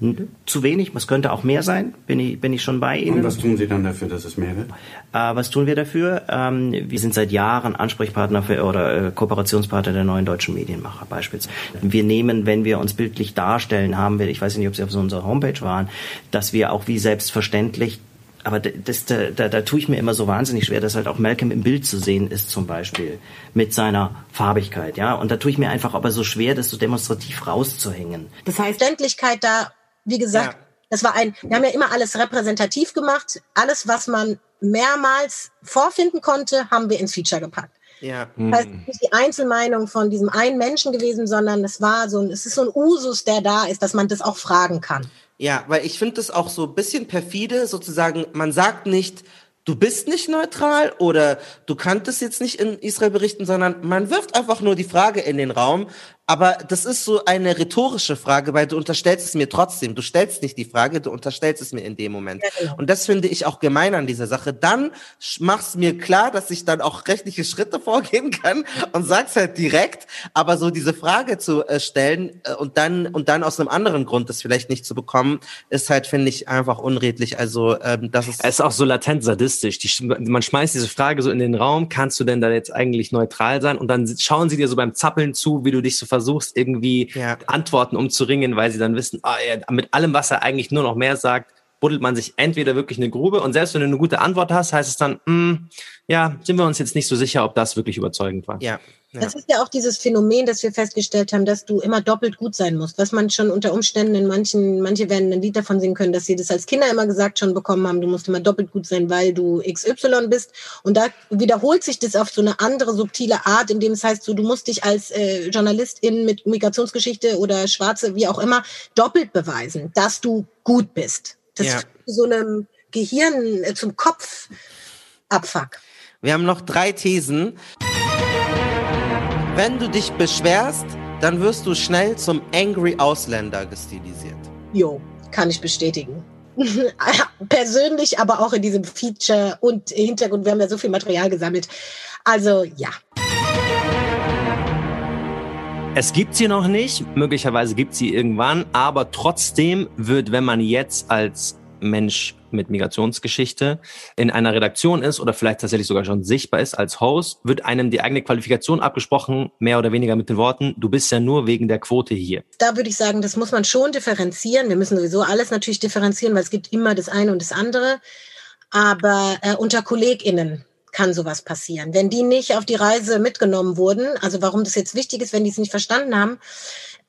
Hm, Zu wenig, es könnte auch mehr sein, bin ich, bin ich schon bei Ihnen. Und was tun Sie dann dafür, dass es mehr wird? Äh, was tun wir dafür? Ähm, wir sind seit Jahren Ansprechpartner für, oder äh, Kooperationspartner der neuen deutschen Medienmacher beispielsweise. Wir nehmen, wenn wir uns bildlich darstellen, haben wir, ich weiß nicht, ob Sie auf so unserer Homepage waren, dass wir auch wie selbstverständlich aber das, da, da, da tue ich mir immer so wahnsinnig schwer, dass halt auch Malcolm im Bild zu sehen ist zum Beispiel mit seiner Farbigkeit, ja. Und da tue ich mir einfach aber so schwer, das so demonstrativ rauszuhängen. Das heißt, Verständlichkeit da, wie gesagt, das war ein, wir haben ja immer alles repräsentativ gemacht. Alles, was man mehrmals vorfinden konnte, haben wir ins Feature gepackt. Ja. Das heißt, nicht die Einzelmeinung von diesem einen Menschen gewesen, sondern es war so ein, es ist so ein Usus, der da ist, dass man das auch fragen kann. Ja, weil ich finde das auch so ein bisschen perfide, sozusagen, man sagt nicht, du bist nicht neutral oder du kanntest jetzt nicht in Israel berichten, sondern man wirft einfach nur die Frage in den Raum. Aber das ist so eine rhetorische Frage, weil du unterstellst es mir trotzdem. Du stellst nicht die Frage, du unterstellst es mir in dem Moment. Und das finde ich auch gemein an dieser Sache. Dann sch- mach's mir klar, dass ich dann auch rechtliche Schritte vorgehen kann und sag's halt direkt. Aber so diese Frage zu äh, stellen äh, und dann und dann aus einem anderen Grund das vielleicht nicht zu bekommen, ist halt finde ich einfach unredlich. Also ähm, das ist Es ist auch so latent sadistisch. Die, man schmeißt diese Frage so in den Raum, kannst du denn da jetzt eigentlich neutral sein? Und dann schauen sie dir so beim Zappeln zu, wie du dich so versuchst, irgendwie Antworten umzuringen, weil sie dann wissen, ja, mit allem, was er eigentlich nur noch mehr sagt, buddelt man sich entweder wirklich eine Grube und selbst wenn du eine gute Antwort hast, heißt es dann, hm, ja, sind wir uns jetzt nicht so sicher, ob das wirklich überzeugend war. Ja. Das ist ja auch dieses Phänomen, das wir festgestellt haben, dass du immer doppelt gut sein musst. Was man schon unter Umständen in manchen, manche werden ein Lied davon singen können, dass sie das als Kinder immer gesagt schon bekommen haben, du musst immer doppelt gut sein, weil du XY bist. Und da wiederholt sich das auf so eine andere subtile Art, indem es heißt, so, du musst dich als äh, Journalistin mit Migrationsgeschichte oder Schwarze, wie auch immer, doppelt beweisen, dass du gut bist. Das Ja. führt zu so einem Gehirn, äh, zum Kopf Abfuck. Wir haben noch drei Thesen. Wenn du dich beschwerst, dann wirst du schnell zum Angry Ausländer gestilisiert. Jo, kann ich bestätigen. Persönlich, aber auch in diesem Feature und Hintergrund. Wir haben ja so viel Material gesammelt. Also ja. Es gibt sie noch nicht, möglicherweise gibt sie irgendwann, aber trotzdem wird, wenn man jetzt als Mensch mit Migrationsgeschichte in einer Redaktion ist oder vielleicht tatsächlich sogar schon sichtbar ist als Host, wird einem die eigene Qualifikation abgesprochen, mehr oder weniger mit den Worten, du bist ja nur wegen der Quote hier. Da würde ich sagen, das muss man schon differenzieren. Wir müssen sowieso alles natürlich differenzieren, weil es gibt immer das eine und das andere. Aber äh, unter KollegInnen kann sowas passieren. Wenn die nicht auf die Reise mitgenommen wurden, also warum das jetzt wichtig ist, wenn die es nicht verstanden haben,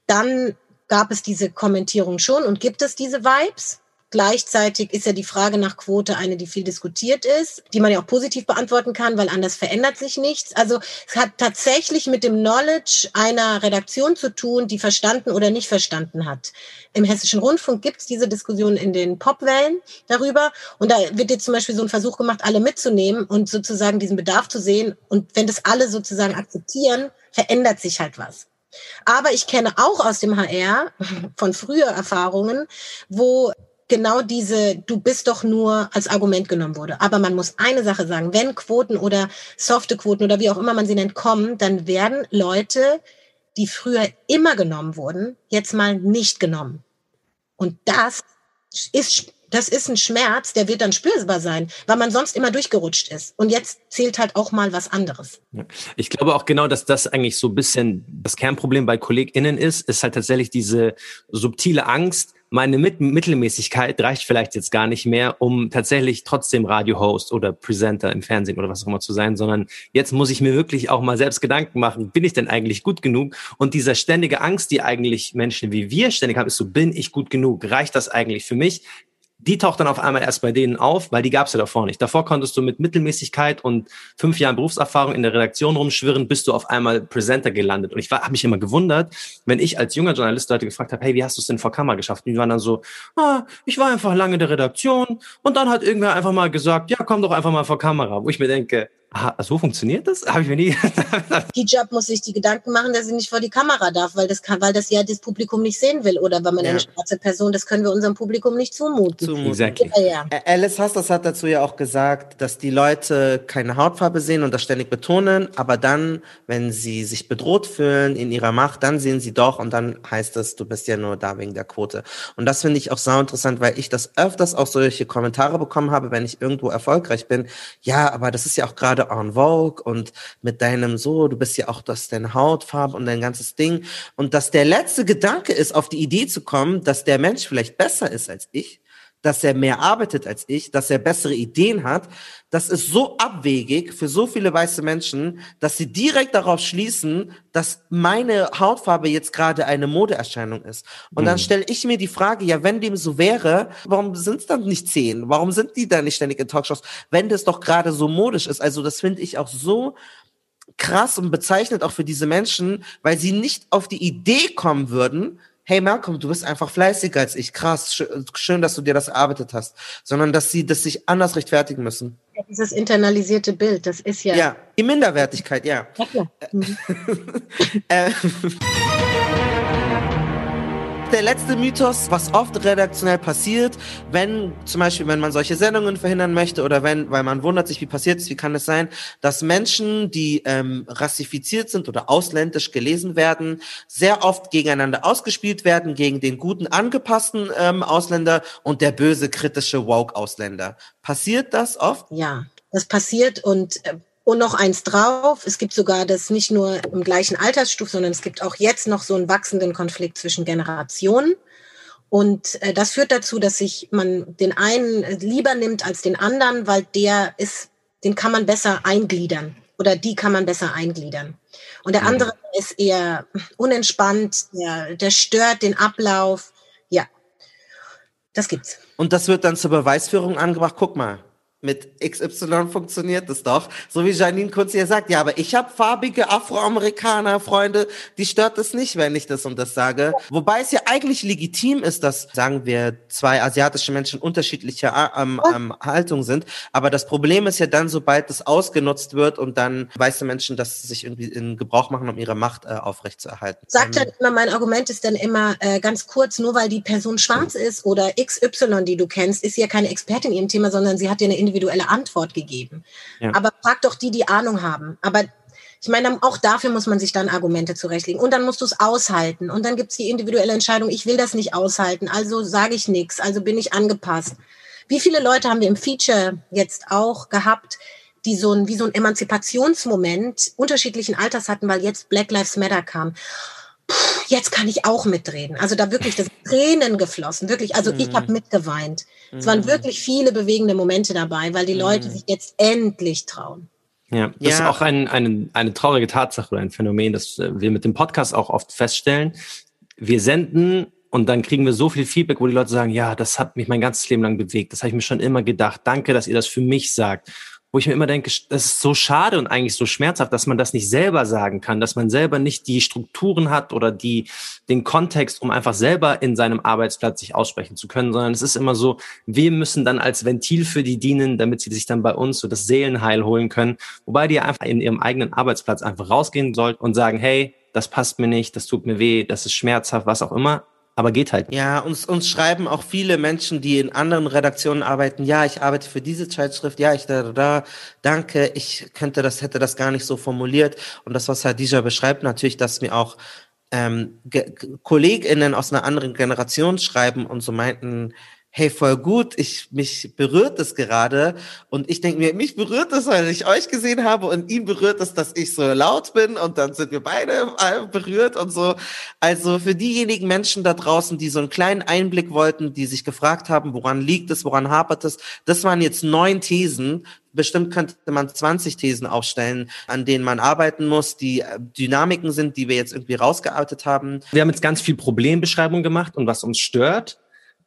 dann gab es diese Kommentierung schon und gibt es diese Vibes. Gleichzeitig ist ja die Frage nach Quote eine, die viel diskutiert ist, die man ja auch positiv beantworten kann, weil anders verändert sich nichts. Also es hat tatsächlich mit dem Knowledge einer Redaktion zu tun, die verstanden oder nicht verstanden hat. Im Hessischen Rundfunk gibt es diese Diskussion in den Popwellen darüber. Und da wird jetzt zum Beispiel so ein Versuch gemacht, alle mitzunehmen und sozusagen diesen Bedarf zu sehen. Und wenn das alle sozusagen akzeptieren, verändert sich halt was. Aber ich kenne auch aus dem HR von früher Erfahrungen, wo genau diese, du bist doch nur als Argument genommen wurde. Aber man muss eine Sache sagen, wenn Quoten oder softe Quoten oder wie auch immer man sie nennt, kommen, dann werden Leute, die früher immer genommen wurden, jetzt mal nicht genommen. Und das ist, das ist ein Schmerz, der wird dann spürbar sein, weil man sonst immer durchgerutscht ist. Und jetzt zählt halt auch mal was anderes. Ich glaube auch genau, dass das eigentlich so ein bisschen das Kernproblem bei KollegInnen ist, ist halt tatsächlich diese subtile Angst, meine Mit Mittelmäßigkeit reicht vielleicht jetzt gar nicht mehr, um tatsächlich trotzdem Radiohost oder Presenter im Fernsehen oder was auch immer zu sein, sondern jetzt muss ich mir wirklich auch mal selbst Gedanken machen, bin ich denn eigentlich gut genug? Und dieser ständige Angst, die eigentlich Menschen wie wir ständig haben, ist so, bin ich gut genug? Reicht das eigentlich für mich? Die taucht dann auf einmal erst bei denen auf, weil die gab es ja davor nicht. Davor konntest du mit Mittelmäßigkeit und fünf Jahren Berufserfahrung in der Redaktion rumschwirren, bist du auf einmal Presenter gelandet. Und ich habe mich immer gewundert, wenn ich als junger Journalist Leute gefragt habe, hey, wie hast du es denn vor Kamera geschafft? Und die waren dann so, ah, ich war einfach lange in der Redaktion und dann hat irgendwer einfach mal gesagt, ja, komm doch einfach mal vor Kamera. Wo ich mir denke, Aha, so funktioniert das? Habe ich mir nie. Hijab muss sich die Gedanken machen, dass sie nicht vor die Kamera darf, weil das kann, weil das ja das Publikum nicht sehen will. Oder wenn man Ja. eine schwarze Person, das können wir unserem Publikum nicht zumuten. Zumuten. Exactly. Ja, ja. Alice Hastas hat dazu ja auch gesagt, dass die Leute keine Hautfarbe sehen und das ständig betonen, aber dann, wenn sie sich bedroht fühlen in ihrer Macht, dann sehen sie doch und dann heißt es, du bist ja nur da wegen der Quote. Und das finde ich auch sau interessant, weil ich das öfters auch solche Kommentare bekommen habe, wenn ich irgendwo erfolgreich bin. Ja, aber das ist ja auch gerade en vogue und mit deinem so, du bist ja auch das deine Hautfarbe und dein ganzes Ding. Und dass der letzte Gedanke ist, auf die Idee zu kommen, dass der Mensch vielleicht besser ist als ich, dass er mehr arbeitet als ich, dass er bessere Ideen hat, das ist so abwegig für so viele weiße Menschen, dass sie direkt darauf schließen, dass meine Hautfarbe jetzt gerade eine Modeerscheinung ist. Und dann Mhm. stelle ich mir die Frage, ja, wenn dem so wäre, warum sind es dann nicht zehn? Warum sind die dann nicht ständig in Talkshows, wenn das doch gerade so modisch ist? Also das finde ich auch so krass und bezeichnet auch für diese Menschen, weil sie nicht auf die Idee kommen würden, hey Malcolm, du bist einfach fleißiger als ich, krass, schö- schön, dass du dir das erarbeitet hast, sondern dass sie das sich anders rechtfertigen müssen. Ja, Dieses internalisierte Bild, das ist ja. Ja, die Minderwertigkeit, ja. Ja. Mhm. Der letzte Mythos, was oft redaktionell passiert, wenn zum Beispiel, wenn man solche Sendungen verhindern möchte oder wenn, weil man wundert sich, wie passiert es, wie kann es sein, dass Menschen, die ähm, rassifiziert sind oder ausländisch gelesen werden, sehr oft gegeneinander ausgespielt werden, gegen den guten angepassten ähm, Ausländer und der böse kritische Woke-Ausländer. Passiert das oft? Ja, das passiert und, äh, und noch eins drauf. Es gibt sogar das nicht nur im gleichen Altersstufe, sondern es gibt auch jetzt noch so einen wachsenden Konflikt zwischen Generationen. Und äh, das führt dazu, dass sich man den einen äh, lieber nimmt als den anderen, weil der ist, den kann man besser eingliedern oder die kann man besser eingliedern. Und der andere ist eher unentspannt, der, der stört den Ablauf. Ja, das gibt's. Und das wird dann zur Beweisführung angebracht. Guck mal, mit XY funktioniert das doch. So wie Janine kurz hier sagt, ja, aber ich habe farbige Afroamerikaner, Freunde, die stört es nicht, wenn ich das und das sage. Wobei es ja eigentlich legitim ist, dass, sagen wir, zwei asiatische Menschen unterschiedlicher ähm, ähm, Haltung sind. Aber das Problem ist ja dann, sobald das ausgenutzt wird und dann weiße Menschen das sich irgendwie in Gebrauch machen, um ihre Macht äh, aufrechtzuerhalten. sagt Ähm, dann immer, mein Argument ist dann immer äh, ganz kurz, nur weil die Person schwarz ist oder XY, die du kennst, ist ja keine Expertin in ihrem Thema, sondern sie hat dir eine individuelle Antwort gegeben. Ja. Aber frag doch die, die Ahnung haben. Aber ich meine, auch dafür muss man sich dann Argumente zurechtlegen. Und dann musst du es aushalten. Und dann gibt es die individuelle Entscheidung, ich will das nicht aushalten, also sage ich nichts, also bin ich angepasst. Wie viele Leute haben wir im Feature jetzt auch gehabt, die so ein, wie so ein Emanzipationsmoment unterschiedlichen Alters hatten, weil jetzt Black Lives Matter kam. Puh, jetzt kann ich auch mitreden. Also da wirklich das Tränen geflossen, wirklich. Also ich Mhm. habe mitgeweint. Es waren Mhm. wirklich viele bewegende Momente dabei, weil die Leute Mhm. sich jetzt endlich trauen. Ja, das ist Ja. auch ein, eine, eine traurige Tatsache oder ein Phänomen, das äh, wir mit dem Podcast auch oft feststellen. Wir senden und dann kriegen wir so viel Feedback, wo die Leute sagen, ja, das hat mich mein ganzes Leben lang bewegt. Das habe ich mir schon immer gedacht. Danke, dass ihr das für mich sagt. Wo ich mir immer denke, das ist so schade und eigentlich so schmerzhaft, dass man das nicht selber sagen kann, dass man selber nicht die Strukturen hat oder die, den Kontext, um einfach selber in seinem Arbeitsplatz sich aussprechen zu können, sondern es ist immer so, wir müssen dann als Ventil für die dienen, damit sie sich dann bei uns so das Seelenheil holen können, wobei die einfach in ihrem eigenen Arbeitsplatz einfach rausgehen sollten und sagen, hey, das passt mir nicht, das tut mir weh, das ist schmerzhaft, was auch immer, aber geht halt. Ja, uns, uns schreiben auch viele Menschen, die in anderen Redaktionen arbeiten, ja, ich arbeite für diese Zeitschrift, ja, ich da, da, da, danke, ich könnte das, hätte das gar nicht so formuliert. Und das, was Hadija beschreibt, natürlich, dass mir auch ähm, Ge- KollegInnen aus einer anderen Generation schreiben und so meinten, hey, voll gut, ich, mich berührt es gerade. Und ich denke mir, mich berührt es, weil ich euch gesehen habe und ihn berührt es, dass ich so laut bin und dann sind wir beide berührt und so. Also für diejenigen Menschen da draußen, die so einen kleinen Einblick wollten, die sich gefragt haben, woran liegt es, woran hapert es, das waren jetzt neun Thesen. Bestimmt könnte man 20 Thesen aufstellen, an denen man arbeiten muss, die äh, Dynamiken sind, die wir jetzt irgendwie rausgearbeitet haben. Wir haben jetzt ganz viel Problembeschreibung gemacht und was uns stört.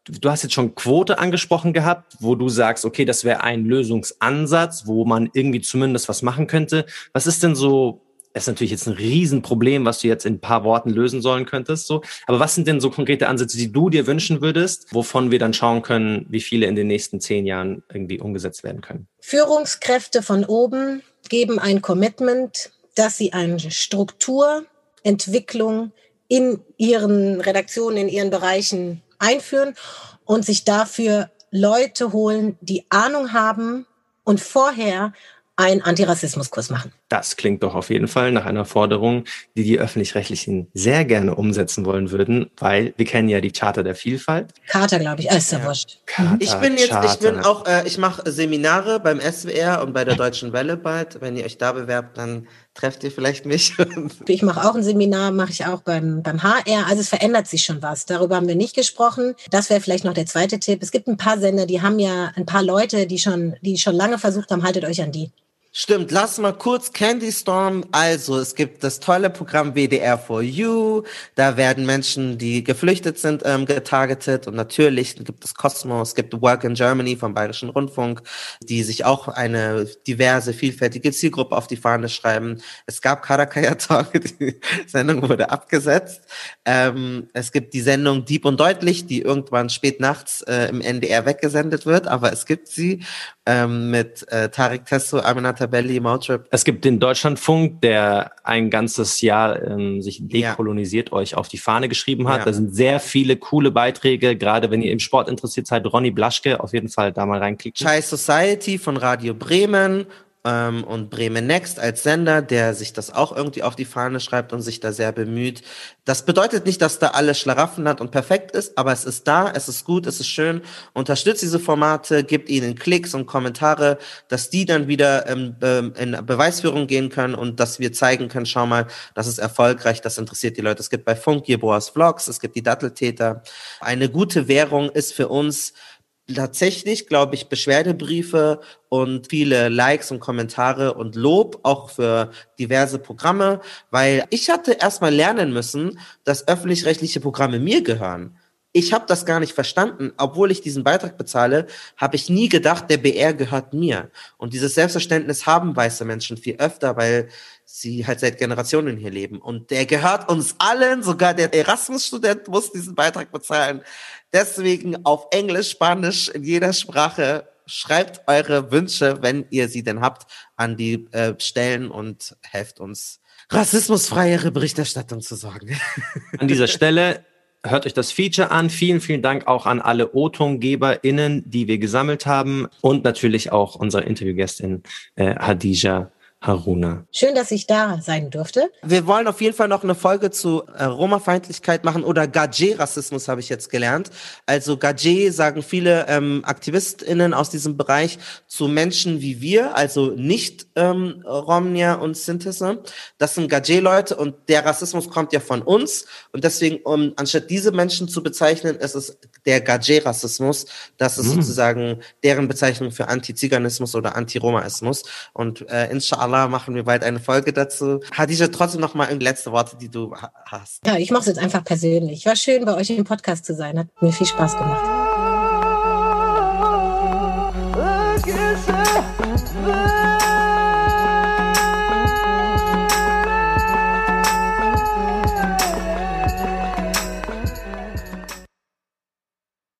Du hast jetzt schon Quote angesprochen gehabt, wo du sagst, okay, das wäre ein Lösungsansatz, wo man irgendwie zumindest was machen könnte. Was ist denn so das ist natürlich jetzt ein Riesenproblem, was du jetzt in ein paar Worten lösen sollen könntest. So. Aber was sind denn so konkrete Ansätze, die du dir wünschen würdest, wovon wir dann schauen können, wie viele in den nächsten zehn Jahren irgendwie umgesetzt werden können? Führungskräfte von oben geben ein Commitment, dass sie eine Strukturentwicklung in ihren Redaktionen, in ihren Bereichen einführen und sich dafür Leute holen, die Ahnung haben und vorher einen Antirassismuskurs machen. Das klingt doch auf jeden Fall nach einer Forderung, die die Öffentlich-Rechtlichen sehr gerne umsetzen wollen würden, weil wir kennen ja die Charta der Vielfalt. Charta, glaube ich, ah, ist ja, wurscht. Charta, ich bin jetzt, Charta. ich bin auch, äh, ich mache Seminare beim SWR und bei der Deutschen Welle bald. Wenn ihr euch da bewerbt, dann trefft ihr vielleicht mich. ich mache auch ein Seminar, mache ich auch beim, beim HR. Also es verändert sich schon was. Darüber haben wir nicht gesprochen. Das wäre vielleicht noch der zweite Tipp. Es gibt ein paar Sender, die haben ja ein paar Leute, die schon, die schon lange versucht haben, haltet euch an die. Stimmt, lass mal kurz Candy Storm. Also, es gibt das tolle Programm WDR for You. Da werden Menschen, die geflüchtet sind, ähm, getargetet. Und natürlich gibt es Cosmos, es gibt Work in Germany vom Bayerischen Rundfunk, die sich auch eine diverse, vielfältige Zielgruppe auf die Fahne schreiben. Es gab Karakaya Talk, die Sendung wurde abgesetzt. Ähm, es gibt die Sendung Deep und Deutlich, die irgendwann spät nachts äh, im NDR weggesendet wird, aber es gibt sie ähm, mit äh, Tarek Tesso, Aminata Belli, Mautrip. Es gibt den Deutschlandfunk, der ein ganzes Jahr ähm, sich dekolonisiert ja. euch auf die Fahne geschrieben hat. Ja. Da sind sehr viele coole Beiträge, gerade wenn ihr im Sport interessiert seid. Ronny Blaschke, auf jeden Fall da mal reinklicken. Chai Society von Radio Bremen ähm, und Bremen Next als Sender, der sich das auch irgendwie auf die Fahne schreibt und sich da sehr bemüht. Das bedeutet nicht, dass da alles Schlaraffen hat und perfekt ist, aber es ist da, es ist gut, es ist schön. Unterstützt diese Formate, gibt ihnen Klicks und Kommentare, dass die dann wieder ähm, in Beweisführung gehen können und dass wir zeigen können, schau mal, das ist erfolgreich, das interessiert die Leute. Es gibt bei Funk Jeboas Vlogs, es gibt die Datteltäter. Eine gute Währung ist für uns tatsächlich, glaube ich, Beschwerdebriefe und viele Likes und Kommentare und Lob auch für diverse Programme, weil ich hatte erstmal lernen müssen, dass öffentlich-rechtliche Programme mir gehören. Ich habe das gar nicht verstanden. Obwohl ich diesen Beitrag bezahle, habe ich nie gedacht, der BR gehört mir. Und dieses Selbstverständnis haben weiße Menschen viel öfter, weil sie halt seit Generationen hier leben. Und der gehört uns allen, sogar der Erasmus-Student muss diesen Beitrag bezahlen. Deswegen auf Englisch, Spanisch, in jeder Sprache schreibt eure Wünsche, wenn ihr sie denn habt, an die äh, Stellen und helft uns, rassismusfreiere Berichterstattung zu sorgen. An dieser Stelle hört euch das Feature an. Vielen, vielen Dank auch an alle O-TongeberInnen, die wir gesammelt haben und natürlich auch unsere Interviewgästin äh, Hadija Haruna. Schön, dass ich da sein durfte. Wir wollen auf jeden Fall noch eine Folge zu äh, Roma-Feindlichkeit machen oder Gage-Rassismus habe ich jetzt gelernt. Also Gage sagen viele ähm, AktivistInnen aus diesem Bereich zu Menschen wie wir, also nicht ähm, Romnia und Synthese. Das sind Gage-Leute und der Rassismus kommt ja von uns und deswegen, um anstatt diese Menschen zu bezeichnen, ist es der Gage-Rassismus. Das ist mhm. sozusagen deren Bezeichnung für Antiziganismus oder Antiromaismus und äh, inshallah inshallah machen wir bald eine Folge dazu. Hadija, trotzdem noch mal letzte Worte, die du hast. Ja, ich mache es jetzt einfach persönlich. War schön, bei euch im Podcast zu sein. Hat mir viel Spaß gemacht.